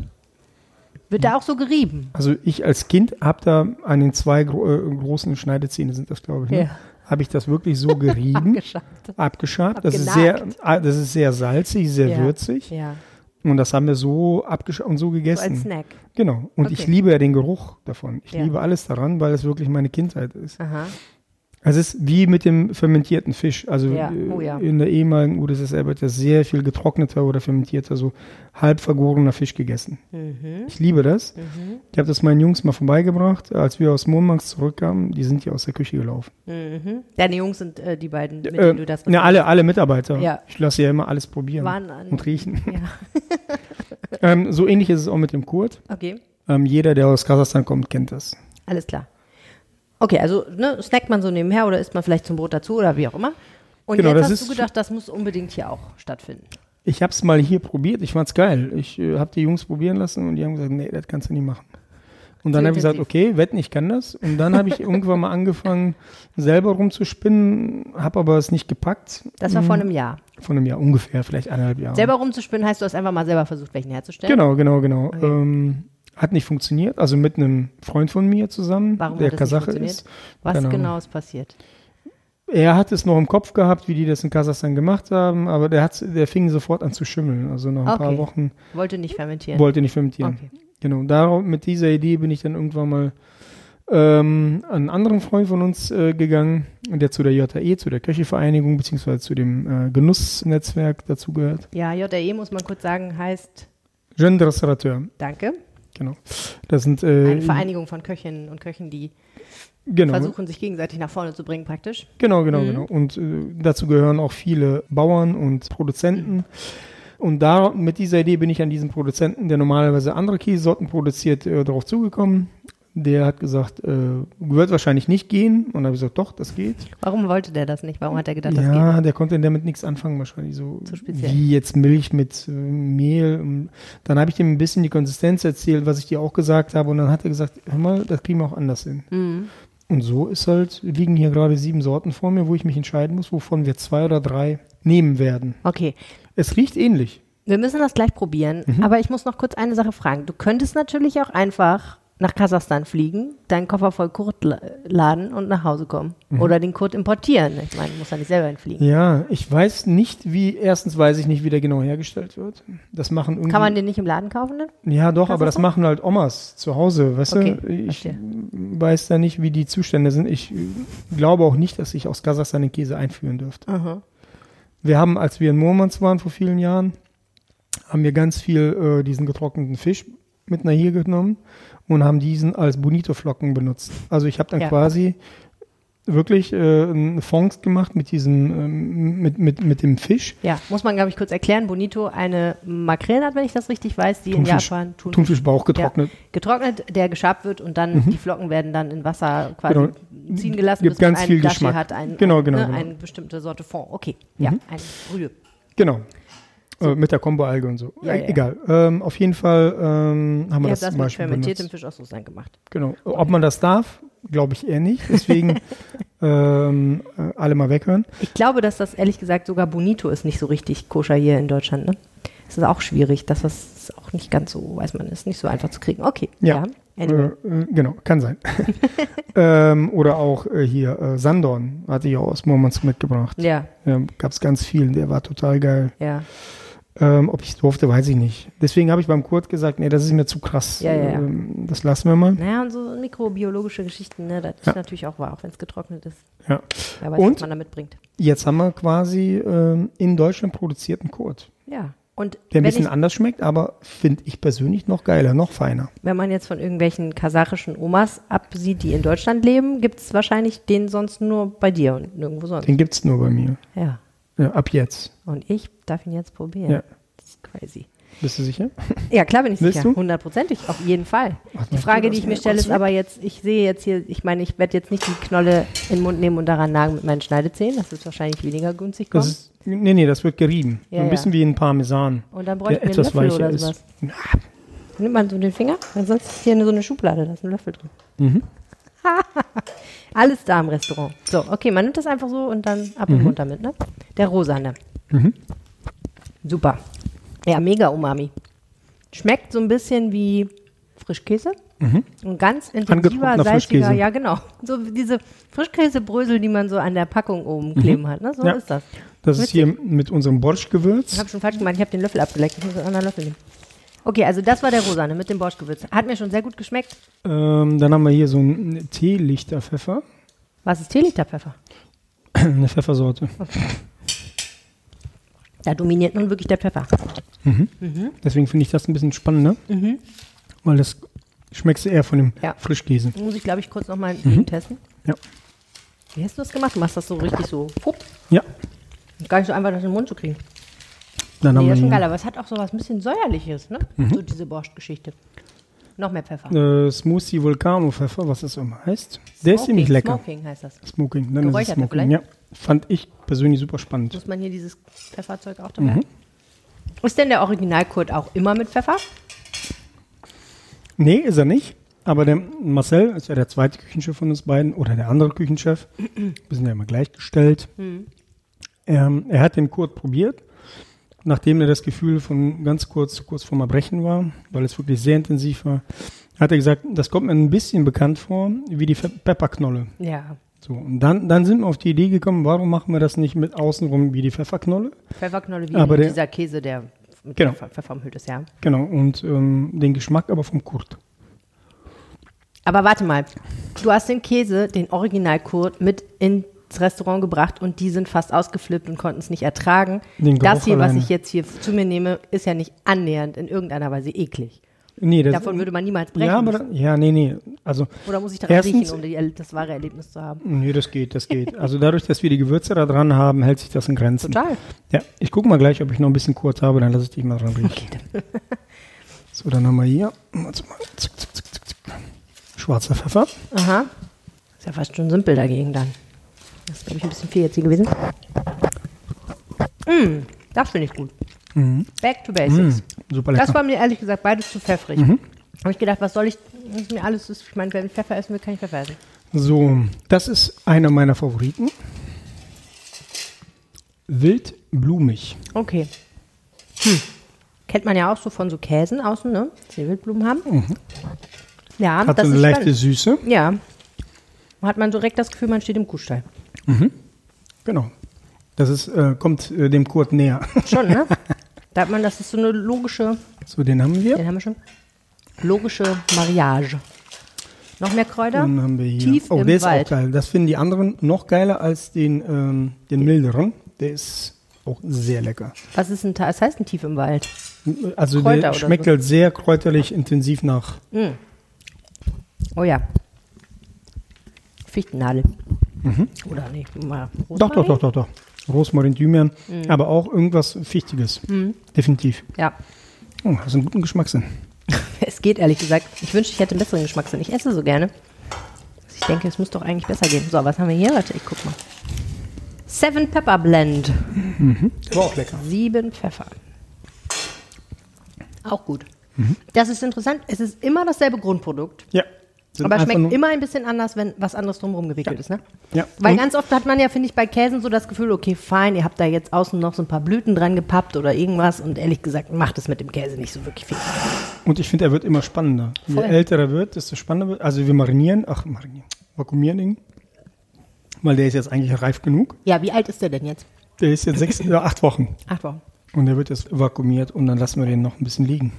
[SPEAKER 1] Wird da auch so gerieben?
[SPEAKER 3] Also ich als Kind habe da an den zwei gro äh, großen Schneidezähne sind das, glaube ich, ne?
[SPEAKER 1] Ja.
[SPEAKER 3] habe ich das wirklich so gerieben,
[SPEAKER 1] Geschafft.
[SPEAKER 3] abgeschabt. Das ist, sehr, ah, das ist sehr salzig, sehr
[SPEAKER 1] Ja.
[SPEAKER 3] würzig.
[SPEAKER 1] Ja,
[SPEAKER 3] Und das haben wir so abgeschabt und so
[SPEAKER 1] so
[SPEAKER 3] gegessen.
[SPEAKER 1] als Snack.
[SPEAKER 3] Genau. Und ich
[SPEAKER 1] Okay.
[SPEAKER 3] liebe ja den Geruch davon. Ich liebe alles daran, weil es wirklich meine Kindheit ist.
[SPEAKER 1] Aha.
[SPEAKER 3] Es ist wie mit dem fermentierten Fisch. Also
[SPEAKER 1] Ja.
[SPEAKER 3] äh,
[SPEAKER 1] Oh ja.
[SPEAKER 3] in der ehemaligen UdSSR wird ja sehr viel getrockneter oder fermentierter, so halb vergorener Fisch gegessen.
[SPEAKER 1] Mhm.
[SPEAKER 3] Ich liebe das.
[SPEAKER 1] Mhm.
[SPEAKER 3] Ich habe das meinen Jungs mal vorbeigebracht, als wir aus Murmansk zurückkamen. Die sind ja aus der Küche gelaufen.
[SPEAKER 1] Mhm. Deine Jungs sind äh, die beiden, mit
[SPEAKER 3] Äh,
[SPEAKER 1] denen du das
[SPEAKER 3] ja, alle, alle Mitarbeiter.
[SPEAKER 1] Ja.
[SPEAKER 3] Ich lasse ja immer alles probieren
[SPEAKER 1] waren an.
[SPEAKER 3] und riechen.
[SPEAKER 1] Ja.
[SPEAKER 3] ähm, so ähnlich ist es auch mit dem Kurt.
[SPEAKER 1] Okay,
[SPEAKER 3] Ähm, jeder, der aus Kasachstan kommt, kennt das.
[SPEAKER 1] alles klar. Okay, also ne, snackt man so nebenher oder isst man vielleicht zum Brot dazu oder wie auch immer. Und
[SPEAKER 3] Genau,
[SPEAKER 1] jetzt hast du gedacht, das muss unbedingt hier auch stattfinden.
[SPEAKER 3] Ich habe es mal hier probiert. Ich fand's geil. Ich äh, habe die Jungs probieren lassen und die haben gesagt, nee, das kannst du nicht machen. Und dann habe ich gesagt, okay, wetten, ich kann das. Und dann habe ich irgendwann mal angefangen, selber rumzuspinnen, habe aber es nicht gepackt.
[SPEAKER 1] Das war vor einem Jahr.
[SPEAKER 3] Von einem Jahr ungefähr, vielleicht eineinhalb Jahre.
[SPEAKER 1] Selber rumzuspinnen heißt, du hast einfach mal selber versucht, welchen herzustellen.
[SPEAKER 3] Genau, genau, genau.
[SPEAKER 1] Okay.
[SPEAKER 3] Ähm, hat nicht funktioniert. Also mit einem Freund von mir zusammen,
[SPEAKER 1] Warum
[SPEAKER 3] der Kasache ist.
[SPEAKER 1] Was
[SPEAKER 3] Ahnung.
[SPEAKER 1] genau ist passiert?
[SPEAKER 3] Er hat es noch im Kopf gehabt, wie die das in Kasachstan gemacht haben, aber der, hat, der fing sofort an zu schimmeln. Also nach ein
[SPEAKER 1] Okay.
[SPEAKER 3] paar Wochen
[SPEAKER 1] Wollte nicht fermentieren.
[SPEAKER 3] wollte nicht fermentieren.
[SPEAKER 1] Okay.
[SPEAKER 3] Genau, darauf, mit dieser Idee bin ich dann irgendwann mal ähm, an einen anderen Freund von uns äh, gegangen, der zu der JAE, zu der Köchevereinigung, beziehungsweise zu dem äh, Genussnetzwerk dazugehört.
[SPEAKER 1] Ja, JRE muss man kurz sagen, heißt,
[SPEAKER 3] Jeune Restaurateur,
[SPEAKER 1] danke,
[SPEAKER 3] genau. Das sind äh,
[SPEAKER 1] eine Vereinigung von Köchinnen und Köchen, die
[SPEAKER 3] genau,
[SPEAKER 1] versuchen, sich gegenseitig nach vorne zu bringen praktisch.
[SPEAKER 3] genau, genau,
[SPEAKER 1] Mhm.
[SPEAKER 3] genau. Und äh, dazu gehören auch viele Bauern und Produzenten. Und da mit dieser Idee bin ich an diesen Produzenten, der normalerweise andere Käsesorten produziert, äh, darauf zugekommen. Der hat gesagt, äh, wird wahrscheinlich nicht gehen. Und dann habe ich gesagt, doch, das geht.
[SPEAKER 1] Warum wollte der das nicht? Warum hat er gedacht, das
[SPEAKER 3] ja,
[SPEAKER 1] geht?
[SPEAKER 3] der konnte damit nichts anfangen wahrscheinlich so
[SPEAKER 1] Zu speziell.
[SPEAKER 3] wie jetzt Milch mit äh, Mehl. Und Dann habe ich dem ein bisschen die Konsistenz erzählt, was ich dir auch gesagt habe und dann hat er gesagt, hör mal, das kriegen wir auch anders hin.
[SPEAKER 1] Mhm.
[SPEAKER 3] Und so ist halt, liegen hier gerade sieben Sorten vor mir, wo ich mich entscheiden muss, wovon wir zwei oder drei nehmen werden.
[SPEAKER 1] Okay,
[SPEAKER 3] Es riecht ähnlich.
[SPEAKER 1] wir müssen das gleich probieren,
[SPEAKER 3] Mhm.
[SPEAKER 1] aber ich muss noch kurz eine Sache fragen. Du könntest natürlich auch einfach nach Kasachstan fliegen, deinen Koffer voll Kurt la- laden und nach Hause kommen.
[SPEAKER 3] Mhm.
[SPEAKER 1] Oder den Kurt importieren. Ich meine, du musst ja nicht selber hinfliegen.
[SPEAKER 3] Ja, ich weiß nicht, wie, erstens weiß ich nicht, wie der genau hergestellt wird. Das machen irgendwie.
[SPEAKER 1] Kann man den nicht im Laden kaufen dann?
[SPEAKER 3] Ja, doch, aber das
[SPEAKER 1] Kasachstan?
[SPEAKER 3] machen halt Omas zu Hause, weißt
[SPEAKER 1] Okay,
[SPEAKER 3] du? Ich
[SPEAKER 1] verstehe.
[SPEAKER 3] weiß da nicht, wie die Zustände sind. Ich glaube auch nicht, dass ich aus Kasachstan den Käse einführen dürfte.
[SPEAKER 1] Aha.
[SPEAKER 3] Wir haben, als wir in Murmansk waren vor vielen Jahren, haben wir ganz viel äh, diesen getrockneten Fisch mit nach hier genommen und haben diesen als Bonito-Flocken benutzt. Also ich habe dann
[SPEAKER 1] Ja.
[SPEAKER 3] quasi wirklich äh, einen Fond gemacht mit diesem, ähm, mit, mit, mit dem Fisch.
[SPEAKER 1] Ja, muss man, glaube ich, kurz erklären. Bonito eine Makrelenart, wenn ich das richtig weiß, die
[SPEAKER 3] Thunfisch.
[SPEAKER 1] in Japan Thunfisch,
[SPEAKER 3] Thunfischbauch getrocknet.
[SPEAKER 1] Ja, getrocknet, der geschabt wird und dann die Flocken werden dann in Wasser quasi
[SPEAKER 3] Mhm. Genau.
[SPEAKER 1] ziehen gelassen,
[SPEAKER 3] Gibt
[SPEAKER 1] bis man
[SPEAKER 3] ganz
[SPEAKER 1] einen
[SPEAKER 3] viel
[SPEAKER 1] Dashi
[SPEAKER 3] Geschmack.
[SPEAKER 1] hat, ein,
[SPEAKER 3] Genau, genau,
[SPEAKER 1] ne,
[SPEAKER 3] genau.
[SPEAKER 1] eine bestimmte Sorte Fond. Okay, ja, ein Brühe.
[SPEAKER 3] Genau. Äh, mit der Kombo-Alge und so.
[SPEAKER 1] Ja,
[SPEAKER 3] Äh,
[SPEAKER 1] ja.
[SPEAKER 3] Egal. Ähm, auf jeden Fall ähm, haben wir
[SPEAKER 1] Ihr
[SPEAKER 3] das
[SPEAKER 1] das
[SPEAKER 3] zum
[SPEAKER 1] mit
[SPEAKER 3] Beispiel
[SPEAKER 1] fermentiertem
[SPEAKER 3] benutzt.
[SPEAKER 1] Fisch aus Russland gemacht.
[SPEAKER 3] Genau. Ob man das darf, glaube ich eher nicht. Deswegen ähm, äh, alle mal weghören.
[SPEAKER 1] Ich glaube, dass das ehrlich gesagt sogar Bonito ist nicht so richtig koscher hier in Deutschland. Ne? Es ist auch schwierig, dass das ist auch nicht ganz so, weiß man, ist nicht so einfach zu kriegen. Okay,
[SPEAKER 3] Ja.
[SPEAKER 1] Anyway.
[SPEAKER 3] Äh, äh, genau, kann sein. ähm, oder auch äh, hier Sandorn hatte ich auch aus Murmansk mitgebracht.
[SPEAKER 1] Ja,
[SPEAKER 3] Ja, Gab es ganz viel, der war total geil.
[SPEAKER 1] ja.
[SPEAKER 3] Ähm, ob ich es durfte, weiß ich nicht. Deswegen habe ich beim Kurt gesagt, nee, das ist mir zu krass.
[SPEAKER 1] Ja, ja, ja.
[SPEAKER 3] Ähm, das lassen wir mal.
[SPEAKER 1] Naja, und so mikrobiologische Geschichten, ne, das ist natürlich auch wahr, auch wenn es getrocknet ist.
[SPEAKER 3] Ja.
[SPEAKER 1] Wer weiß,
[SPEAKER 3] Und?
[SPEAKER 1] was man da mitbringt.
[SPEAKER 3] Jetzt haben wir quasi ähm, in Deutschland produzierten Kurt,
[SPEAKER 1] Ja. Und
[SPEAKER 3] der ein bisschen
[SPEAKER 1] ich,
[SPEAKER 3] anders schmeckt, aber finde ich persönlich noch geiler, noch feiner.
[SPEAKER 1] wenn man jetzt von irgendwelchen kasachischen Omas absieht, die in Deutschland leben, gibt es wahrscheinlich den sonst nur bei dir und nirgendwo sonst.
[SPEAKER 3] Den gibt es nur bei mir.
[SPEAKER 1] Ja.
[SPEAKER 3] Ja, ab jetzt.
[SPEAKER 1] Und ich darf ihn jetzt probieren.
[SPEAKER 3] Ja.
[SPEAKER 1] Das ist crazy.
[SPEAKER 3] Bist du sicher?
[SPEAKER 1] Ja, klar bin ich
[SPEAKER 3] Willst
[SPEAKER 1] sicher.
[SPEAKER 3] du?
[SPEAKER 1] Hundertprozentig, auf jeden Fall.
[SPEAKER 3] Was
[SPEAKER 1] Die Frage, die ich mir stelle, ist aber jetzt, ich sehe jetzt hier, ich meine, ich werde jetzt nicht die Knolle in den Mund nehmen und daran nagen mit meinen Schneidezähnen. Das wird wahrscheinlich weniger günstig kommen.
[SPEAKER 3] Das ist, nee, nee, das wird gerieben.
[SPEAKER 1] Ja,
[SPEAKER 3] so ein
[SPEAKER 1] ja.
[SPEAKER 3] bisschen wie ein Parmesan.
[SPEAKER 1] und dann bräuchte ich einen
[SPEAKER 3] etwas
[SPEAKER 1] Löffel oder
[SPEAKER 3] ist.
[SPEAKER 1] sowas. Nimmt man so den Finger? Ansonsten ist hier so eine Schublade, da ist ein Löffel drin.
[SPEAKER 3] Mhm.
[SPEAKER 1] Alles da im Restaurant. So, okay, man nimmt das einfach so und dann ab
[SPEAKER 3] Mhm.
[SPEAKER 1] und runter mit, ne? Der rosane. Super. Ja, mega Umami. Schmeckt so ein bisschen wie Frischkäse. Und ganz intensiver,
[SPEAKER 3] Mhm.
[SPEAKER 1] Salziger, ja genau. So wie diese Frischkäsebrösel, die man so an der Packung oben kleben hat. Ne? So
[SPEAKER 3] Mhm. Ja.
[SPEAKER 1] ist das.
[SPEAKER 3] Das ist hier mit unserem
[SPEAKER 1] Ich
[SPEAKER 3] Borschgewürz.
[SPEAKER 1] habe schon falsch gemacht, ich habe den Löffel abgeleckt. Ich muss einen anderen Löffel nehmen. Okay, also das war der Rosane mit dem Borschgewürz. Hat mir schon sehr gut geschmeckt.
[SPEAKER 3] Ähm, dann haben wir hier so einen Teelichterpfeffer.
[SPEAKER 1] Was ist Teeliterpfeffer?
[SPEAKER 3] Eine Pfeffersorte.
[SPEAKER 1] Da dominiert nun wirklich der Pfeffer.
[SPEAKER 3] Deswegen finde ich das ein bisschen spannender. Weil das schmeckst du eher von dem
[SPEAKER 1] Mhm. Ja.
[SPEAKER 3] Frischkäse.
[SPEAKER 1] Muss ich, glaube ich, kurz nochmal
[SPEAKER 3] Mhm.
[SPEAKER 1] testen.
[SPEAKER 3] Ja.
[SPEAKER 1] Wie hast du das gemacht? Du machst das so richtig so, fupp.
[SPEAKER 3] Ja.
[SPEAKER 1] Gar nicht so einfach, das in den Mund zu kriegen.
[SPEAKER 3] Dann
[SPEAKER 1] Nee,
[SPEAKER 3] haben
[SPEAKER 1] das ist schon geil, aber es hat auch so was ein bisschen säuerliches, ne?
[SPEAKER 3] Mhm.
[SPEAKER 1] So diese Borscht-Geschichte. Noch mehr Pfeffer.
[SPEAKER 3] äh, Smoothie Vulcano Pfeffer, was das immer heißt. Der ist ziemlich lecker.
[SPEAKER 1] Smoking heißt das.
[SPEAKER 3] Smoking, dann ist es Smoking.
[SPEAKER 1] vielleicht?
[SPEAKER 3] Ja. Fand ich persönlich super spannend.
[SPEAKER 1] Muss man hier dieses Pfefferzeug auch dabei
[SPEAKER 3] Mhm.
[SPEAKER 1] haben? Ist denn der Originalkurt auch immer mit Pfeffer?
[SPEAKER 3] Nee, ist er nicht. Aber der Marcel ist ja der zweite Küchenchef von uns beiden oder der andere Küchenchef. Wir sind ja immer gleichgestellt. Ähm, er hat den Kurt probiert, nachdem er das Gefühl von ganz kurz, kurz vorm Erbrechen war, weil es wirklich sehr intensiv war, hat er gesagt, das kommt mir ein bisschen bekannt vor, wie die Pepperknolle.
[SPEAKER 1] Ja.
[SPEAKER 3] So, und dann, dann sind wir auf die Idee gekommen, warum machen wir das nicht mit außenrum wie die Pfefferknolle?
[SPEAKER 1] Pfefferknolle wie
[SPEAKER 3] Aber der-
[SPEAKER 1] dieser Käse, der mit
[SPEAKER 3] Genau.
[SPEAKER 1] Pfeffer, umhüllt ist, ja.
[SPEAKER 3] Genau, und ähm, den Geschmack aber vom Kurt.
[SPEAKER 1] Aber warte mal, du hast den Käse, den Originalkurt, mit ins Restaurant gebracht und die sind fast ausgeflippt und konnten es nicht ertragen. Das hier, was
[SPEAKER 3] alleine.
[SPEAKER 1] ich jetzt hier zu mir nehme, ist ja nicht annähernd in irgendeiner Weise eklig.
[SPEAKER 3] Nee,
[SPEAKER 1] Davon würde man niemals brechen.
[SPEAKER 3] Ja, aber da, ja, nee, nee. Also
[SPEAKER 1] Oder muss ich daran
[SPEAKER 3] Erstens-
[SPEAKER 1] riechen, um die, das wahre Erlebnis zu haben?
[SPEAKER 3] Nee, das geht, das geht. Also dadurch, dass wir die Gewürze da dran haben, hält sich das in Grenzen.
[SPEAKER 1] Total.
[SPEAKER 3] Ja, ich gucke mal gleich, ob ich noch ein bisschen kurz habe, dann lasse ich dich mal dran riechen. So, dann haben wir hier. Warte mal. Zick, zick, zick, zick, zick. Schwarzer Pfeffer.
[SPEAKER 1] Aha. Ist ja fast schon simpel dagegen dann. Das ist, glaube ich, ein bisschen viel jetzt hier gewesen. Mm, das finde ich gut. Back to basics.
[SPEAKER 3] Mm, super lecker.
[SPEAKER 1] Das war mir ehrlich gesagt beides zu pfeffrig.
[SPEAKER 3] Mhm.
[SPEAKER 1] Habe ich gedacht, was soll ich, das ist mir alles, ist, ich meine, wenn ich Pfeffer essen will, kann ich Pfeffer essen.
[SPEAKER 3] So, das ist einer meiner Favoriten. Wildblumig.
[SPEAKER 1] Okay. Hm. Kennt man ja auch so von so Käsen außen, ne? Dass die Wildblumen haben. Ja,
[SPEAKER 3] Mhm. Hat
[SPEAKER 1] das
[SPEAKER 3] so eine
[SPEAKER 1] ist
[SPEAKER 3] leichte
[SPEAKER 1] spannend.
[SPEAKER 3] Süße.
[SPEAKER 1] Ja. Hat man direkt das Gefühl, man steht im Kuhstall.
[SPEAKER 3] Genau. Das ist, äh, kommt äh, dem Kurt näher.
[SPEAKER 1] Schon, ne? da hat man, das ist so eine logische,
[SPEAKER 3] So, den haben wir.
[SPEAKER 1] den haben wir schon. Logische Mariage. Noch mehr Kräuter?
[SPEAKER 3] Dann haben wir hier.
[SPEAKER 1] Tief
[SPEAKER 3] oh,
[SPEAKER 1] im
[SPEAKER 3] der ist
[SPEAKER 1] Wald.
[SPEAKER 3] auch geil. Das finden die anderen noch geiler als den, ähm, den milderen. Der ist auch sehr lecker.
[SPEAKER 1] Was ist ein, was heißt ein Tief im Wald?
[SPEAKER 3] Also
[SPEAKER 1] Kräuter
[SPEAKER 3] der schmeckt
[SPEAKER 1] so?
[SPEAKER 3] halt sehr kräuterlich intensiv nach.
[SPEAKER 1] Oh ja. Fichtennadel. Oder nee, mal
[SPEAKER 3] Mhm. Doch, doch,
[SPEAKER 1] Rosmarin?
[SPEAKER 3] doch, doch, doch. Rosmarin, Thymian, aber auch irgendwas Fichtiges. Definitiv.
[SPEAKER 1] Ja.
[SPEAKER 3] Oh, hast einen guten Geschmackssinn.
[SPEAKER 1] Es geht ehrlich gesagt. Ich wünschte, ich hätte einen besseren Geschmackssinn. Ich esse so gerne. Ich denke, es muss doch eigentlich besser gehen. So, was haben wir hier? Warte, ich guck mal. Seven Pepper Blend.
[SPEAKER 3] War auch lecker.
[SPEAKER 1] Sieben Pfeffer. Auch gut.
[SPEAKER 3] Mhm.
[SPEAKER 1] Das ist interessant. Es ist immer dasselbe Grundprodukt.
[SPEAKER 3] Ja.
[SPEAKER 1] Aber schmeckt immer ein bisschen anders, wenn was anderes drumherum gewickelt ist, ne?
[SPEAKER 3] Ja.
[SPEAKER 1] Weil
[SPEAKER 3] Und-
[SPEAKER 1] ganz oft hat man ja, finde ich, bei Käsen so das Gefühl, okay, fein, ihr habt da jetzt außen noch so ein paar Blüten dran gepappt oder irgendwas und ehrlich gesagt macht es mit dem Käse nicht so wirklich viel.
[SPEAKER 3] Und ich finde, er wird immer spannender. Je
[SPEAKER 1] Voll.
[SPEAKER 3] älter er wird, desto spannender wird. Also wir marinieren, ach, marinieren, vakuumieren ihn. Weil der ist jetzt eigentlich reif genug.
[SPEAKER 1] Ja, wie alt ist der denn jetzt?
[SPEAKER 3] Der ist jetzt sechs, ja, acht Wochen.
[SPEAKER 1] Acht Wochen.
[SPEAKER 3] Und der wird jetzt vakuumiert und dann lassen wir den noch ein bisschen liegen.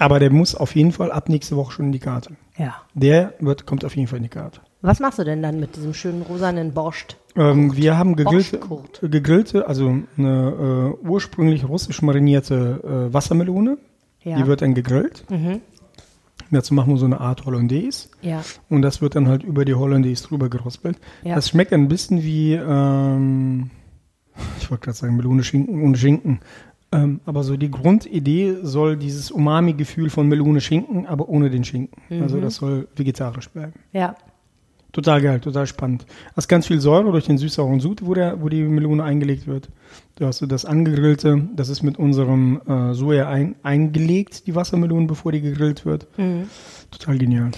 [SPEAKER 3] Aber der muss auf jeden Fall ab nächste Woche schon in die Karte.
[SPEAKER 1] Ja.
[SPEAKER 3] Der wird, kommt auf jeden Fall in die Karte.
[SPEAKER 1] Was machst du denn dann mit diesem schönen rosanen Borscht?
[SPEAKER 3] Ähm, wir haben gegrillte, gegrillte, also eine äh, ursprünglich russisch marinierte äh, Wassermelone.
[SPEAKER 1] Ja.
[SPEAKER 3] Die wird dann gegrillt. Dazu machen wir so eine Art Hollandaise.
[SPEAKER 1] Ja.
[SPEAKER 3] Und das wird dann halt über die Hollandaise drüber gerospelt.
[SPEAKER 1] Ja.
[SPEAKER 3] Das schmeckt ein bisschen wie, ähm, ich wollte gerade sagen, Melone Schinken ohne Schinken. Ähm, aber so die Grundidee soll dieses Umami-Gefühl von Melone Schinken, aber ohne den Schinken.
[SPEAKER 1] Mhm.
[SPEAKER 3] Also das soll vegetarisch bleiben.
[SPEAKER 1] Ja.
[SPEAKER 3] Total geil, total spannend. Hast ganz viel Säure durch den süß-sauren Sud, wo, der, wo die Melone eingelegt wird. Du hast das angegrillte, das ist mit unserem äh, Soja ein, eingelegt, die Wassermelone, bevor die gegrillt wird. Total genial.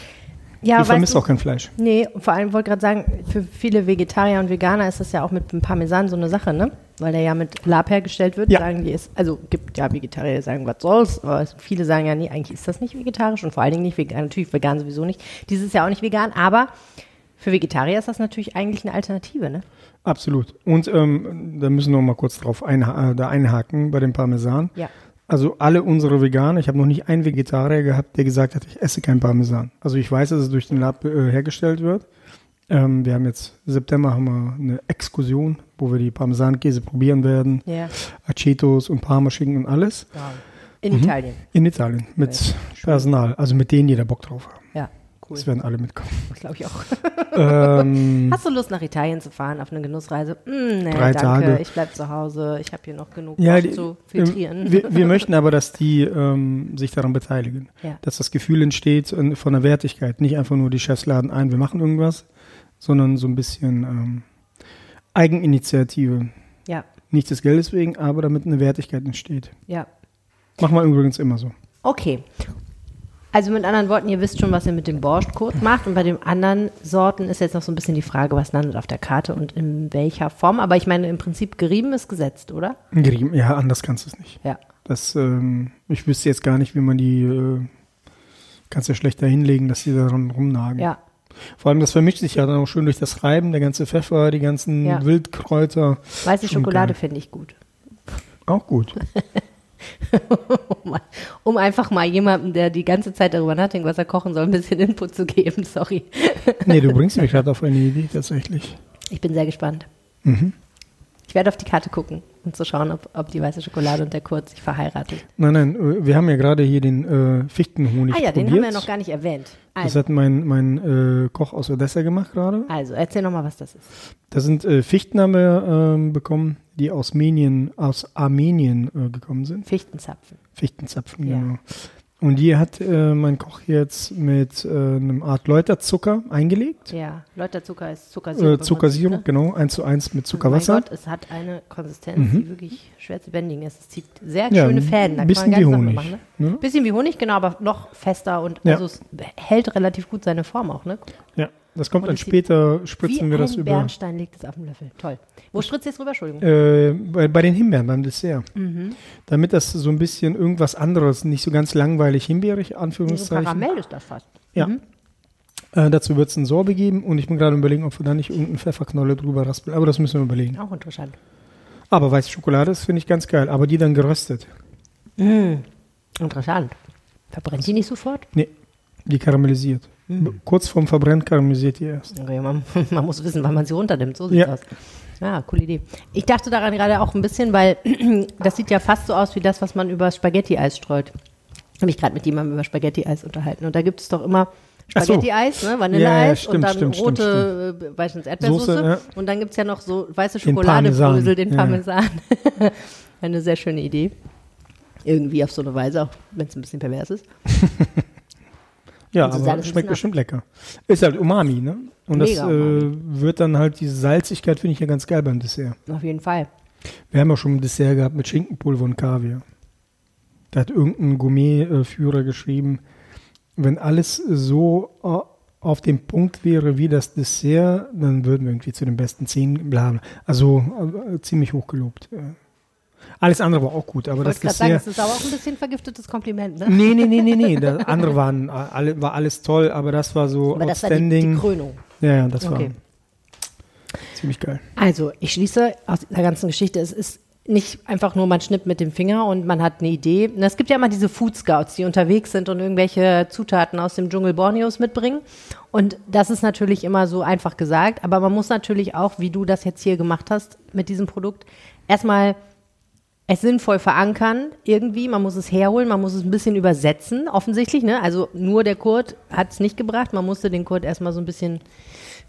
[SPEAKER 1] Ja, du-
[SPEAKER 3] auch kein Fleisch.
[SPEAKER 1] Nee, vor allem wollte gerade sagen, für viele Vegetarier und Veganer ist das ja auch mit dem Parmesan so eine Sache, ne? Weil der ja mit Lab hergestellt wird,
[SPEAKER 3] Ja.
[SPEAKER 1] sagen die ist, also gibt ja Vegetarier, die sagen, was soll's, aber viele sagen ja, nee, eigentlich ist das nicht vegetarisch und vor allen Dingen nicht vegan, natürlich vegan sowieso nicht. Dieses ist ja auch nicht vegan, aber für Vegetarier ist das natürlich eigentlich eine Alternative, ne?
[SPEAKER 3] Absolut. Und ähm, da müssen wir noch mal kurz drauf einha äh, da einhaken bei dem Parmesan.
[SPEAKER 1] Ja.
[SPEAKER 3] Also alle unsere Veganer, ich habe noch nicht einen Vegetarier gehabt, der gesagt hat, ich esse kein Parmesan. Also ich weiß, dass es durch den Lab äh, hergestellt wird. Ähm, wir haben jetzt September haben wir eine Exkursion, wo wir die Parmesankäse probieren werden,
[SPEAKER 1] Ja.
[SPEAKER 3] Acetos und Parmaschinken und alles
[SPEAKER 1] In Italien.
[SPEAKER 3] in Italien mit Personal, also mit denen, die da Bock drauf haben.
[SPEAKER 1] Ja, cool.
[SPEAKER 3] Das werden alle mitkommen.
[SPEAKER 1] Das glaube ich auch.
[SPEAKER 3] ähm,
[SPEAKER 1] Hast du Lust, nach Italien zu fahren auf eine Genussreise? Mm, nee,
[SPEAKER 3] Drei
[SPEAKER 1] danke.
[SPEAKER 3] Tage.
[SPEAKER 1] Ich bleib zu Hause. Ich habe hier noch genug
[SPEAKER 3] Ja, die,
[SPEAKER 1] zu
[SPEAKER 3] ähm,
[SPEAKER 1] filtrieren.
[SPEAKER 3] wir, wir möchten aber, dass die ähm, sich daran beteiligen.
[SPEAKER 1] Ja.
[SPEAKER 3] Dass das Gefühl entsteht von der Wertigkeit. Nicht einfach nur die Chefs laden ein, wir machen irgendwas, sondern so ein bisschen ähm, Eigeninitiative.
[SPEAKER 1] ja,
[SPEAKER 3] Nicht des Geldes wegen, aber damit eine Wertigkeit entsteht.
[SPEAKER 1] ja.
[SPEAKER 3] Machen wir übrigens immer so.
[SPEAKER 1] Okay. Also mit anderen Worten, ihr wisst schon, was ihr mit dem Borscht-Kurt macht. Und bei den anderen Sorten ist jetzt noch so ein bisschen die Frage, was landet auf der Karte und in welcher Form. Aber ich meine, im Prinzip gerieben ist gesetzt, oder?
[SPEAKER 3] Gerieben, ja, anders kannst du es nicht.
[SPEAKER 1] Ja.
[SPEAKER 3] Das, ähm, ich wüsste jetzt gar nicht, wie man die, äh, kannst ja schlecht da hinlegen, dass die daran rumnagen.
[SPEAKER 1] Ja.
[SPEAKER 3] Vor allem, das vermischt sich ja dann auch schön durch das Reiben, der ganze Pfeffer, die ganzen
[SPEAKER 1] Ja.
[SPEAKER 3] Wildkräuter.
[SPEAKER 1] Weiße
[SPEAKER 3] Schon
[SPEAKER 1] Schokolade finde ich gut.
[SPEAKER 3] Auch gut.
[SPEAKER 1] Um, um einfach mal jemandem, der die ganze Zeit darüber nachdenkt, was er kochen soll, ein bisschen Input zu geben. Sorry.
[SPEAKER 3] Nee, du bringst mich gerade auf eine Idee tatsächlich.
[SPEAKER 1] Ich bin sehr gespannt.
[SPEAKER 3] Mhm.
[SPEAKER 1] Ich werde auf die Karte gucken, um zu schauen, ob, ob die weiße Schokolade und der Kurt sich verheiratet.
[SPEAKER 3] Nein, nein, äh, wir haben ja gerade hier den äh, Fichtenhonig
[SPEAKER 1] ah ja, den
[SPEAKER 3] probiert.
[SPEAKER 1] haben wir ja noch gar nicht erwähnt.
[SPEAKER 3] Das
[SPEAKER 1] Also,
[SPEAKER 3] hat mein, mein äh, Koch aus Odessa gemacht gerade.
[SPEAKER 1] also erzähl nochmal, was das ist.
[SPEAKER 3] Da sind äh, Fichten haben wir ähm, bekommen, die aus Armenien, aus Armenien äh, gekommen sind.
[SPEAKER 1] Fichtenzapfen.
[SPEAKER 3] Fichtenzapfen,
[SPEAKER 1] Ja.
[SPEAKER 3] genau. Und die hat äh, mein Koch jetzt mit äh, einem Art Läuterzucker eingelegt.
[SPEAKER 1] Ja, Läuterzucker ist Zuckersirup.
[SPEAKER 3] Äh, Zuckersirup,
[SPEAKER 1] Ne?
[SPEAKER 3] genau, eins zu eins mit
[SPEAKER 1] Mein
[SPEAKER 3] Zuckerwasser.
[SPEAKER 1] Gott, es hat eine Konsistenz, die wirklich schwer zu bändigen ist. Es zieht sehr
[SPEAKER 3] Ja,
[SPEAKER 1] schöne Fäden.
[SPEAKER 3] Ein bisschen
[SPEAKER 1] kann man
[SPEAKER 3] wie Honig,
[SPEAKER 1] Machen,
[SPEAKER 3] ne?
[SPEAKER 1] ne? Bisschen wie Honig, genau, aber noch fester und
[SPEAKER 3] Ja.
[SPEAKER 1] also es hält relativ gut seine Form auch, ne?
[SPEAKER 3] Ja, das kommt dann
[SPEAKER 1] es
[SPEAKER 3] später, spritzen wir das über.
[SPEAKER 1] Bernstein liegt es auf dem Löffel. Toll. Wo spritzt ihr jetzt rüber? Entschuldigung.
[SPEAKER 3] Äh, bei, bei den Himbeeren, beim Dessert.
[SPEAKER 1] Mhm.
[SPEAKER 3] Damit das so ein bisschen irgendwas anderes, nicht so ganz langweilig himbeerig,
[SPEAKER 1] so
[SPEAKER 3] Anführungszeichen.
[SPEAKER 1] Karamell ist das fast.
[SPEAKER 3] Ja.
[SPEAKER 1] Mhm.
[SPEAKER 3] Äh, dazu wird es ein Sorbe geben und ich bin gerade überlegen, ob wir da nicht irgendeinen Pfefferknolle drüber raspeln. Aber das müssen wir überlegen.
[SPEAKER 1] Auch interessant.
[SPEAKER 3] Aber weiße Schokolade, das finde ich ganz geil. Aber die dann geröstet.
[SPEAKER 1] Interessant. Verbrennt die nicht sofort?
[SPEAKER 3] Nee, die karamellisiert.
[SPEAKER 1] Mhm.
[SPEAKER 3] Kurz vorm Verbrennen karamellisiert die erst.
[SPEAKER 1] Okay, man, man muss wissen, wann man sie runternimmt. So sieht's
[SPEAKER 3] Ja.
[SPEAKER 1] aus. Ja, coole Idee. Ich dachte daran gerade auch ein bisschen, weil das sieht ja fast so aus wie das, was man über Spaghetti-Eis streut. Habe mich gerade mit jemandem über Spaghetti-Eis unterhalten. Und da gibt es doch immer
[SPEAKER 3] Ach so.
[SPEAKER 1] Spaghetti-Eis, ne?
[SPEAKER 3] Ja, ja,
[SPEAKER 1] Vanilleeis
[SPEAKER 3] stimmt,
[SPEAKER 1] und dann
[SPEAKER 3] stimmt, stimmt,
[SPEAKER 1] rote, äh, weiß nicht, Erdbeersoße.
[SPEAKER 3] Soße, ja.
[SPEAKER 1] Und dann gibt es ja noch so weiße
[SPEAKER 3] Den
[SPEAKER 1] Schokoladebrösel, den
[SPEAKER 3] Parmesan,
[SPEAKER 1] Parmesan. Eine sehr schöne Idee. Irgendwie auf so eine Weise, auch wenn es ein bisschen pervers ist.
[SPEAKER 3] Ja,
[SPEAKER 1] Also
[SPEAKER 3] aber schmeckt bestimmt lecker. Ist halt Umami, ne? Und das
[SPEAKER 1] Mega
[SPEAKER 3] äh,
[SPEAKER 1] Umami.
[SPEAKER 3] wird dann halt, diese Salzigkeit finde ich ja ganz geil beim Dessert.
[SPEAKER 1] Auf jeden Fall.
[SPEAKER 3] Wir haben ja schon ein Dessert gehabt mit Schinkenpulver und Kaviar. Da hat irgendein Gourmet-Führer geschrieben, wenn alles so äh, auf dem Punkt wäre wie das Dessert, dann würden wir irgendwie zu den besten zehn bleiben. Also äh, ziemlich hoch gelobt. Äh. Alles andere war auch gut, aber
[SPEAKER 1] Ich
[SPEAKER 3] das
[SPEAKER 1] gerade sagen,
[SPEAKER 3] Dessert.
[SPEAKER 1] es ist aber auch ein bisschen vergiftetes Kompliment, ne?
[SPEAKER 3] Nee, nee, nee, nee, nee. Das andere waren, äh, alle, war alles toll, aber das war so
[SPEAKER 1] Aber das war die, die
[SPEAKER 3] outstanding.
[SPEAKER 1] Krönung.
[SPEAKER 3] ja, ja, das
[SPEAKER 1] Okay.
[SPEAKER 3] war ziemlich geil.
[SPEAKER 1] Also, ich schließe aus dieser ganzen Geschichte, es ist nicht einfach nur, man schnippt mit dem Finger und man hat eine Idee. Es gibt ja immer diese Food Scouts, die unterwegs sind und irgendwelche Zutaten aus dem Dschungel Borneos mitbringen. Und das ist natürlich immer so einfach gesagt, aber man muss natürlich auch, wie du das jetzt hier gemacht hast mit diesem Produkt, erstmal es sinnvoll verankern irgendwie. Man muss es herholen, man muss es ein bisschen übersetzen, offensichtlich. Ne? Also nur der Kurt hat es nicht gebracht. Man musste den Kurt erstmal so ein bisschen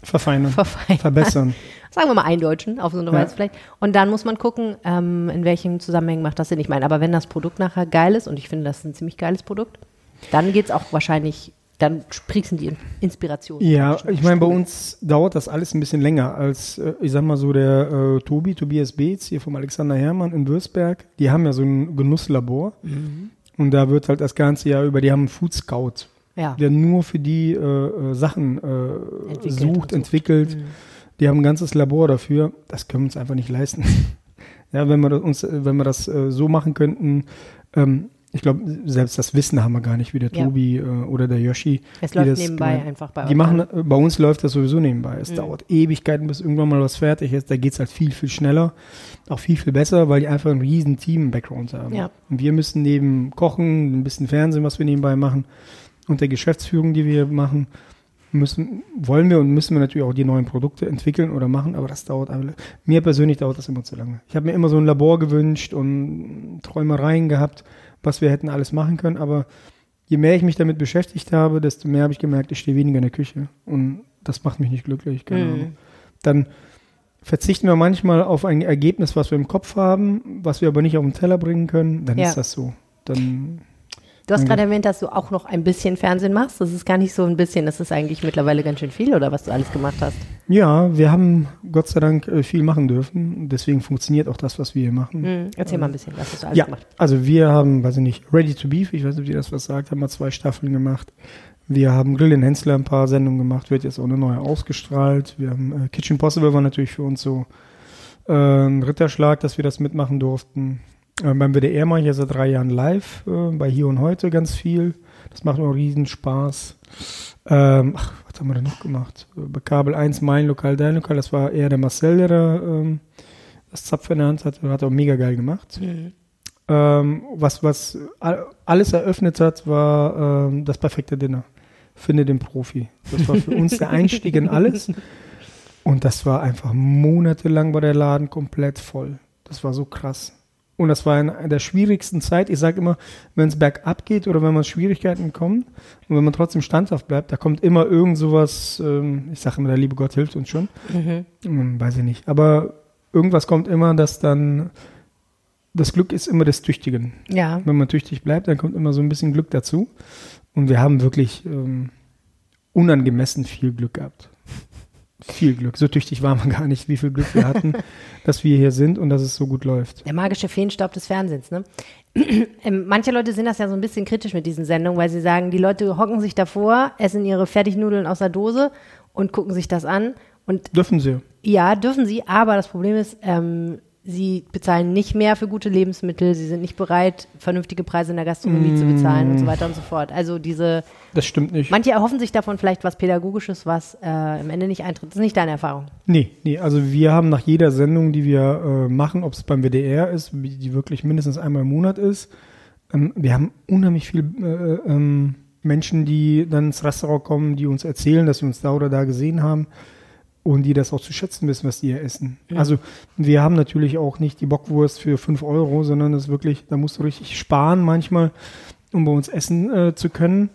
[SPEAKER 3] Verfeinern.
[SPEAKER 1] verfeinern.
[SPEAKER 3] Verbessern.
[SPEAKER 1] Sagen wir mal eindeutschen, auf so eine
[SPEAKER 3] Ja.
[SPEAKER 1] Weise vielleicht. Und dann muss man gucken, ähm, in welchen Zusammenhängen macht das Sinn. Ich meine, aber wenn das Produkt nachher geil ist, und ich finde, das ist ein ziemlich geiles Produkt, dann geht es auch wahrscheinlich, dann sprießen die In- Inspirationen.
[SPEAKER 3] Ja, ich meine, bei uns dauert das alles ein bisschen länger als, äh, ich sag mal so, der äh, Tobi, Tobias Beetz hier vom Alexander Hermann in Würzberg, die haben ja so ein Genusslabor.
[SPEAKER 1] Mhm.
[SPEAKER 3] Und da wird halt das ganze Jahr über, die haben einen Food Scout,
[SPEAKER 1] Ja.
[SPEAKER 3] der nur für die äh, äh, Sachen äh,
[SPEAKER 1] Entwickelt
[SPEAKER 3] sucht, entwickelt.
[SPEAKER 1] Mhm.
[SPEAKER 3] Die haben ein ganzes Labor dafür. Das können wir uns einfach nicht leisten. ja, wenn wir das, uns, äh, wenn wir das so machen könnten, ähm, ich glaube, selbst das Wissen haben wir gar nicht, wie der
[SPEAKER 1] Ja.
[SPEAKER 3] Tobi äh, oder der Yoshi.
[SPEAKER 1] Es
[SPEAKER 3] die
[SPEAKER 1] läuft
[SPEAKER 3] das
[SPEAKER 1] nebenbei
[SPEAKER 3] gemeint-
[SPEAKER 1] einfach bei
[SPEAKER 3] Die
[SPEAKER 1] euch.
[SPEAKER 3] machen, äh, bei uns läuft das sowieso nebenbei. Es
[SPEAKER 1] Mhm.
[SPEAKER 3] dauert Ewigkeiten, bis irgendwann mal was fertig ist. Da geht es halt viel, viel schneller. Auch viel, viel besser, weil die einfach ein riesen Team im Background haben.
[SPEAKER 1] Ja.
[SPEAKER 3] Und wir müssen neben Kochen, ein bisschen Fernsehen, was wir nebenbei machen, und der Geschäftsführung, die wir machen, müssen, wollen wir und müssen wir natürlich auch die neuen Produkte entwickeln oder machen, aber das dauert einfach. Mir persönlich dauert das immer zu lange. Ich habe mir immer so ein Labor gewünscht und Träumereien gehabt, was wir hätten alles machen können, aber je mehr ich mich damit beschäftigt habe, desto mehr habe ich gemerkt, ich stehe weniger in der Küche und das macht mich nicht glücklich.
[SPEAKER 1] Mhm.
[SPEAKER 3] Dann verzichten wir manchmal auf ein Ergebnis, was wir im Kopf haben, was wir aber nicht auf den Teller bringen können, dann
[SPEAKER 1] Ja.
[SPEAKER 3] ist das so. Dann
[SPEAKER 1] Du hast
[SPEAKER 3] Danke.
[SPEAKER 1] gerade erwähnt, dass du auch noch ein bisschen Fernsehen machst. Das ist gar nicht so ein bisschen, das ist eigentlich mittlerweile ganz schön viel, oder was du alles gemacht hast.
[SPEAKER 3] Ja, wir haben Gott sei Dank äh, viel machen dürfen. Deswegen funktioniert auch das, was wir hier machen.
[SPEAKER 1] Mhm. Erzähl mal ein bisschen, was hast du alles
[SPEAKER 3] Ja,
[SPEAKER 1] gemacht?
[SPEAKER 3] also wir haben, weiß ich nicht, Ready to Beef, ich weiß nicht, ob ihr das was sagt, haben wir zwei Staffeln gemacht. Wir haben Grill in Hensler ein paar Sendungen gemacht, wird jetzt auch eine neue ausgestrahlt. Wir haben äh, Kitchen Possible war natürlich für uns so äh, ein Ritterschlag, dass wir das mitmachen durften. Äh, beim WDR mache ich ja seit drei Jahren live, äh, bei Hier und Heute ganz viel. Das macht mir auch riesen Spaß. Ähm, ach, was haben wir denn noch gemacht? Äh, Bei Kabel 1, mein Lokal, dein Lokal, das war eher der Marcel, der da ähm, das Zapf in der Hand hatte, hat auch mega geil gemacht.
[SPEAKER 1] Mhm.
[SPEAKER 3] Ähm, was, was all- alles eröffnet hat, war ähm, das perfekte Dinner. Finde den Profi. Das war für uns der Einstieg in alles. Und das war einfach monatelang war der Laden komplett voll. Das war so krass. Und das war in der schwierigsten Zeit. Ich sage immer, wenn es bergab geht oder wenn man Schwierigkeiten kommt und wenn man trotzdem standhaft bleibt, da kommt immer irgend sowas, ähm, ich sage immer, der liebe Gott hilft uns schon.
[SPEAKER 1] Mhm.
[SPEAKER 3] Hm, weiß ich nicht. Aber irgendwas kommt immer, dass dann das Glück ist immer des Tüchtigen.
[SPEAKER 1] Ja.
[SPEAKER 3] Wenn man tüchtig bleibt, dann kommt immer so ein bisschen Glück dazu. Und wir haben wirklich ähm, unangemessen viel Glück gehabt. Viel Glück. So tüchtig waren wir gar nicht, wie viel Glück wir hatten, dass wir hier sind und dass es so gut läuft.
[SPEAKER 1] Der magische Feenstaub des Fernsehens, ne? Ähm, Manche Leute sehen das ja so ein bisschen kritisch mit diesen Sendungen, weil sie sagen, die Leute hocken sich davor, essen ihre Fertignudeln aus der Dose und gucken sich das an. Und
[SPEAKER 3] Dürfen sie.
[SPEAKER 1] ja, dürfen sie, aber das Problem ist, ähm, sie bezahlen nicht mehr für gute Lebensmittel, sie sind nicht bereit, vernünftige Preise in der Gastronomie zu bezahlen und so weiter und so fort. Also diese,
[SPEAKER 3] Das stimmt nicht.
[SPEAKER 1] manche erhoffen sich davon vielleicht was Pädagogisches, was äh, am Ende nicht eintritt. Das ist nicht deine Erfahrung.
[SPEAKER 3] Nee, nee, also wir haben nach jeder Sendung, die wir äh, machen, ob es beim WDR ist, die wirklich mindestens einmal im Monat ist, ähm, wir haben unheimlich viele äh, ähm, Menschen, die dann ins Restaurant kommen, die uns erzählen, dass sie uns da oder da gesehen haben. Und die das auch zu schätzen wissen, was die hier essen. Ja. Also wir haben natürlich auch nicht die Bockwurst für 5 Euro, sondern das ist wirklich, da musst du richtig sparen manchmal, um bei uns essen äh, zu können.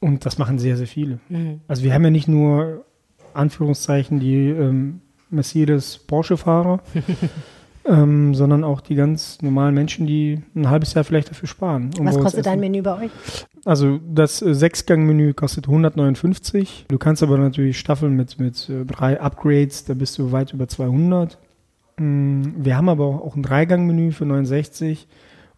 [SPEAKER 3] Und das machen sehr, sehr viele. Mhm. Also wir haben ja nicht nur Anführungszeichen die ähm, Mercedes Porsche-Fahrer, ähm, sondern auch die ganz normalen Menschen, die ein halbes Jahr vielleicht dafür sparen.
[SPEAKER 1] Um Was kostet dein Menü bei euch?
[SPEAKER 3] Also das äh, Sechsgang-Menü kostet 159. Du kannst aber natürlich staffeln mit, mit äh, drei Upgrades, da bist du weit über 200. Mm, wir haben aber auch ein Dreigang-Menü für 69,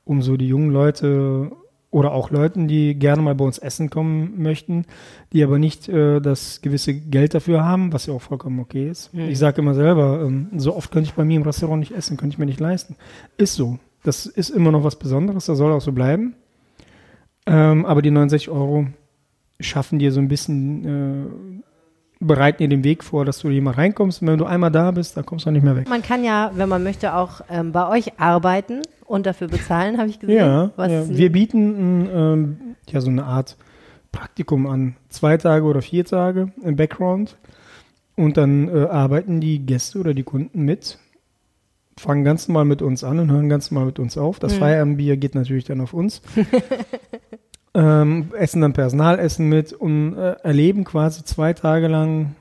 [SPEAKER 3] um so die jungen Leute oder auch Leuten, die gerne mal bei uns essen kommen möchten, die aber nicht äh, das gewisse Geld dafür haben, was ja auch vollkommen okay ist. Mhm. Ich sage immer selber, ähm, so oft könnte ich bei mir im Restaurant nicht essen, könnte ich mir nicht leisten. Ist so. Das ist immer noch was Besonderes, das soll auch so bleiben. Ähm, aber die 69 Euro schaffen dir so ein bisschen, äh, bereiten dir den Weg vor, dass du hier mal reinkommst. Und wenn du einmal da bist, dann kommst du nicht mehr weg.
[SPEAKER 1] Man kann ja, wenn man möchte, auch ähm, bei euch arbeiten und dafür bezahlen, habe ich gesehen.
[SPEAKER 3] Ja, ja. wir bieten ähm, ja so eine Art Praktikum an. Zwei Tage oder vier Tage im Background. Und dann äh, arbeiten die Gäste oder die Kunden mit fangen ganz normal mit uns an und hören ganz normal mit uns auf. Das mhm. Feierabendbier geht natürlich dann auf uns. ähm, essen dann Personalessen mit und äh, erleben quasi zwei Tage lang,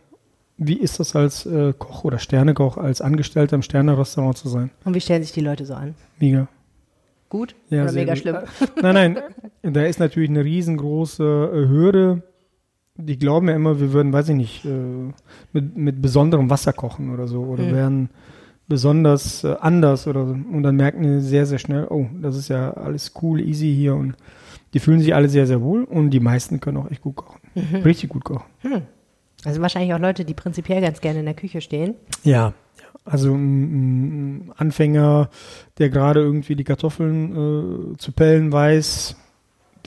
[SPEAKER 3] wie ist das als äh, Koch oder Sternekoch, als Angestellter im Sternerestaurant zu sein.
[SPEAKER 1] Und wie stellen sich die Leute so an?
[SPEAKER 3] Mega.
[SPEAKER 1] Gut ja, oder mega gut. schlimm?
[SPEAKER 3] nein, nein, da ist natürlich eine riesengroße äh, Hürde. Die glauben ja immer, wir würden, weiß ich nicht, äh, mit, mit besonderem Wasser kochen oder so. Oder mhm. wären besonders äh, anders oder so. Und dann merken die sehr, sehr schnell, oh, das ist ja alles cool, easy hier und die fühlen sich alle sehr, sehr wohl und die meisten können auch echt gut kochen. Mhm. Richtig gut kochen. Hm.
[SPEAKER 1] Also wahrscheinlich auch Leute, die prinzipiell ganz gerne in der Küche stehen.
[SPEAKER 3] Ja, also ein, ein Anfänger, der gerade irgendwie die Kartoffeln äh, zu pellen weiß,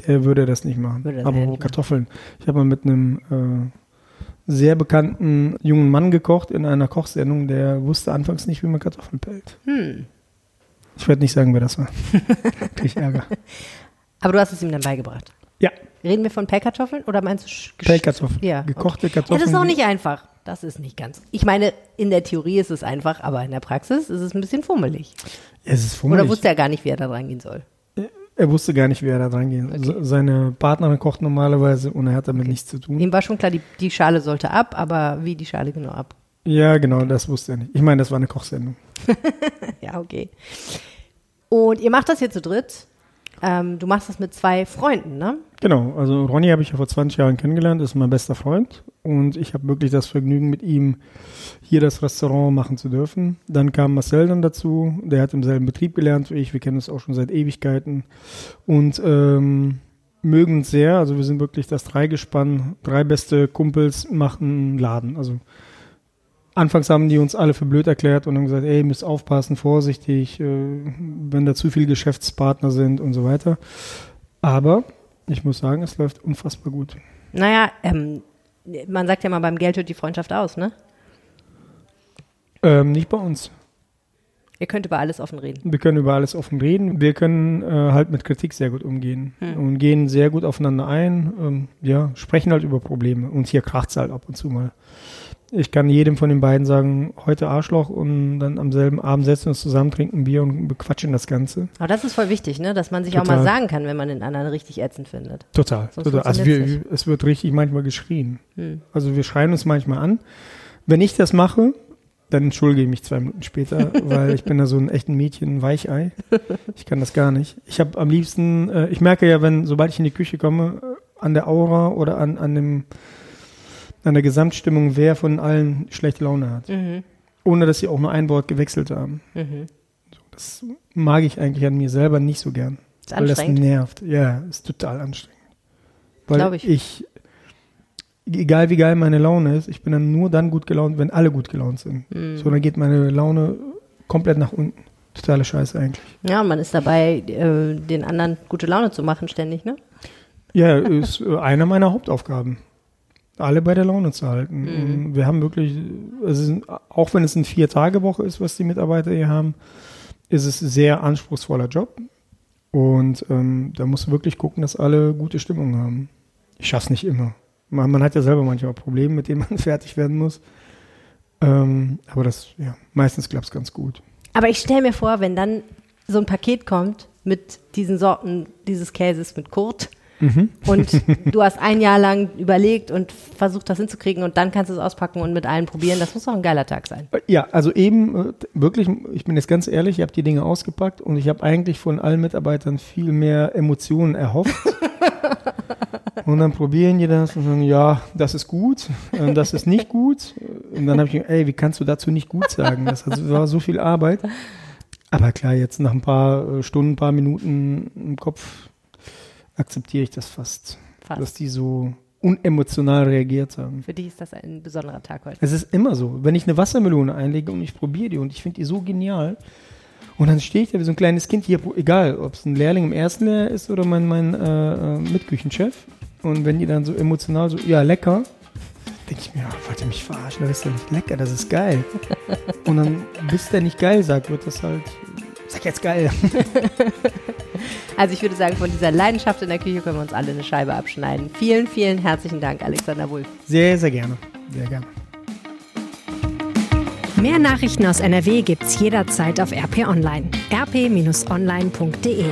[SPEAKER 3] der würde das nicht machen. Das Aber nicht Kartoffeln. Machen. Ich habe mal mit einem äh, sehr bekannten jungen Mann gekocht in einer Kochsendung, der wusste anfangs nicht, wie man Kartoffeln pellt. Hm. Ich werde nicht sagen, wer das war. Krieg ich Ärger.
[SPEAKER 1] Aber du hast es ihm dann beigebracht.
[SPEAKER 3] Ja.
[SPEAKER 1] Reden wir von Pellkartoffeln oder meinst du
[SPEAKER 3] Pellkartoffeln?
[SPEAKER 1] Ja.
[SPEAKER 3] Gekochte okay. Kartoffeln.
[SPEAKER 1] Ja, das ist auch nicht einfach. Das ist nicht ganz. Ich meine, in der Theorie ist es einfach, aber in der Praxis ist es ein bisschen fummelig.
[SPEAKER 3] Es ist fummelig.
[SPEAKER 1] Oder wusste er gar nicht, wie er da reingehen soll?
[SPEAKER 3] Er wusste gar nicht, wie er da dran geht. Okay. Seine Partnerin kocht normalerweise und er hat damit okay. nichts zu tun.
[SPEAKER 1] Ihm war schon klar, die, die Schale sollte ab, aber wie die Schale genau ab?
[SPEAKER 3] Ja, genau, das wusste er nicht. Ich meine, das war eine Kochsendung.
[SPEAKER 1] ja, okay. Und ihr macht das hier zu dritt. Ähm, du machst das mit zwei Freunden, ne?
[SPEAKER 3] Genau, also Ronny habe ich ja vor 20 Jahren kennengelernt, ist mein bester Freund. Und ich habe wirklich das Vergnügen mit ihm hier das Restaurant machen zu dürfen. Dann kam Marcel dann dazu, der hat im selben Betrieb gelernt wie ich, wir kennen uns auch schon seit Ewigkeiten. Und ähm, mögen uns sehr, also wir sind wirklich das Dreigespann, drei beste Kumpels machen Laden, also Anfangs haben die uns alle für blöd erklärt und haben gesagt, ey, müsst aufpassen, vorsichtig, äh, wenn da zu viele Geschäftspartner sind und so weiter. Aber ich muss sagen, es läuft unfassbar gut.
[SPEAKER 1] Naja, ähm, man sagt ja mal, beim Geld hört die Freundschaft aus, ne?
[SPEAKER 3] Ähm, nicht bei uns.
[SPEAKER 1] Ihr könnt über alles offen reden.
[SPEAKER 3] Wir können über alles offen reden. Wir können äh, halt mit Kritik sehr gut umgehen hm. und gehen sehr gut aufeinander ein. Ähm, ja, sprechen halt über Probleme. Und hier kracht es halt ab und zu mal ich kann jedem von den beiden sagen, heute Arschloch und dann am selben Abend setzen wir uns zusammen, trinken Bier und bequatschen das Ganze.
[SPEAKER 1] Aber das ist voll wichtig, ne? dass man sich total. auch mal sagen kann, wenn man den anderen richtig ätzend findet.
[SPEAKER 3] Total. total. Also wir, es wird richtig manchmal geschrien. Hm. Also wir schreien uns manchmal an. Wenn ich das mache, dann entschuldige ich mich zwei Minuten später, weil ich bin da so ein echten Mädchen, ein Weichei. Ich kann das gar nicht. Ich habe am liebsten, äh, ich merke ja, wenn, sobald ich in die Küche komme, an der Aura oder an, an dem an der Gesamtstimmung, wer von allen schlechte Laune hat. Mhm. Ohne dass sie auch nur ein Wort gewechselt haben. Mhm. Das mag ich eigentlich an mir selber nicht so gern. Ist weil das nervt. Ja, ist total anstrengend. Weil ich. ich. egal wie geil meine Laune ist, ich bin dann nur dann gut gelaunt, wenn alle gut gelaunt sind. Mhm. So, dann geht meine Laune komplett nach unten. Totale Scheiße eigentlich.
[SPEAKER 1] Ja, man ist dabei, äh, den anderen gute Laune zu machen ständig, ne?
[SPEAKER 3] Ja, ist äh, eine meiner Hauptaufgaben alle bei der Laune zu halten. Mhm. Wir haben wirklich, also auch wenn es eine Vier-Tage-Woche ist, was die Mitarbeiter hier haben, ist es ein sehr anspruchsvoller Job. Und ähm, da musst du wirklich gucken, dass alle gute Stimmung haben. Ich schaff's nicht immer. Man, man, hat ja selber manchmal Probleme, mit denen man fertig werden muss. Ähm, aber das, ja, meistens klappt es ganz gut.
[SPEAKER 1] Aber ich stelle mir vor, wenn dann so ein Paket kommt mit diesen Sorten dieses Käses mit Kurt mhm. und du hast ein Jahr lang überlegt und versucht, das hinzukriegen und dann kannst du es auspacken und mit allen probieren. Das muss doch ein geiler Tag sein.
[SPEAKER 3] Ja, also eben äh, wirklich, ich bin jetzt ganz ehrlich, ich habe die Dinge ausgepackt und ich habe eigentlich von allen Mitarbeitern viel mehr Emotionen erhofft. und dann probieren die das und sagen, ja, das ist gut, das ist nicht gut. Und dann habe ich mir, ey, wie kannst du dazu nicht gut sagen? Das war so viel Arbeit. Aber klar, jetzt nach ein paar äh, Stunden, ein paar Minuten im Kopf akzeptiere ich das fast, fast. dass die so unemotional reagiert haben.
[SPEAKER 1] Für dich ist das ein besonderer Tag heute.
[SPEAKER 3] Es ist immer so. Wenn ich eine Wassermelone einlege und ich probiere die und ich finde die so genial, und dann stehe ich da wie so ein kleines Kind hier, egal, ob es ein Lehrling im ersten Lehrjahr ist oder mein, mein äh, äh, Mitküchenchef. Und wenn die dann so emotional so, ja, lecker, denke ich mir, wollt ihr mich verarschen? Das ist ja nicht lecker, das ist geil. und dann, bis der nicht geil sagt, wird das halt, sag jetzt geil.
[SPEAKER 1] also ich würde sagen, von dieser Leidenschaft in der Küche können wir uns alle eine Scheibe abschneiden. Vielen, vielen herzlichen Dank, Alexander Wulff.
[SPEAKER 3] Sehr, sehr gerne. Sehr gerne.
[SPEAKER 2] Mehr Nachrichten aus NRW gibt's jederzeit auf RP Online. rp-online.de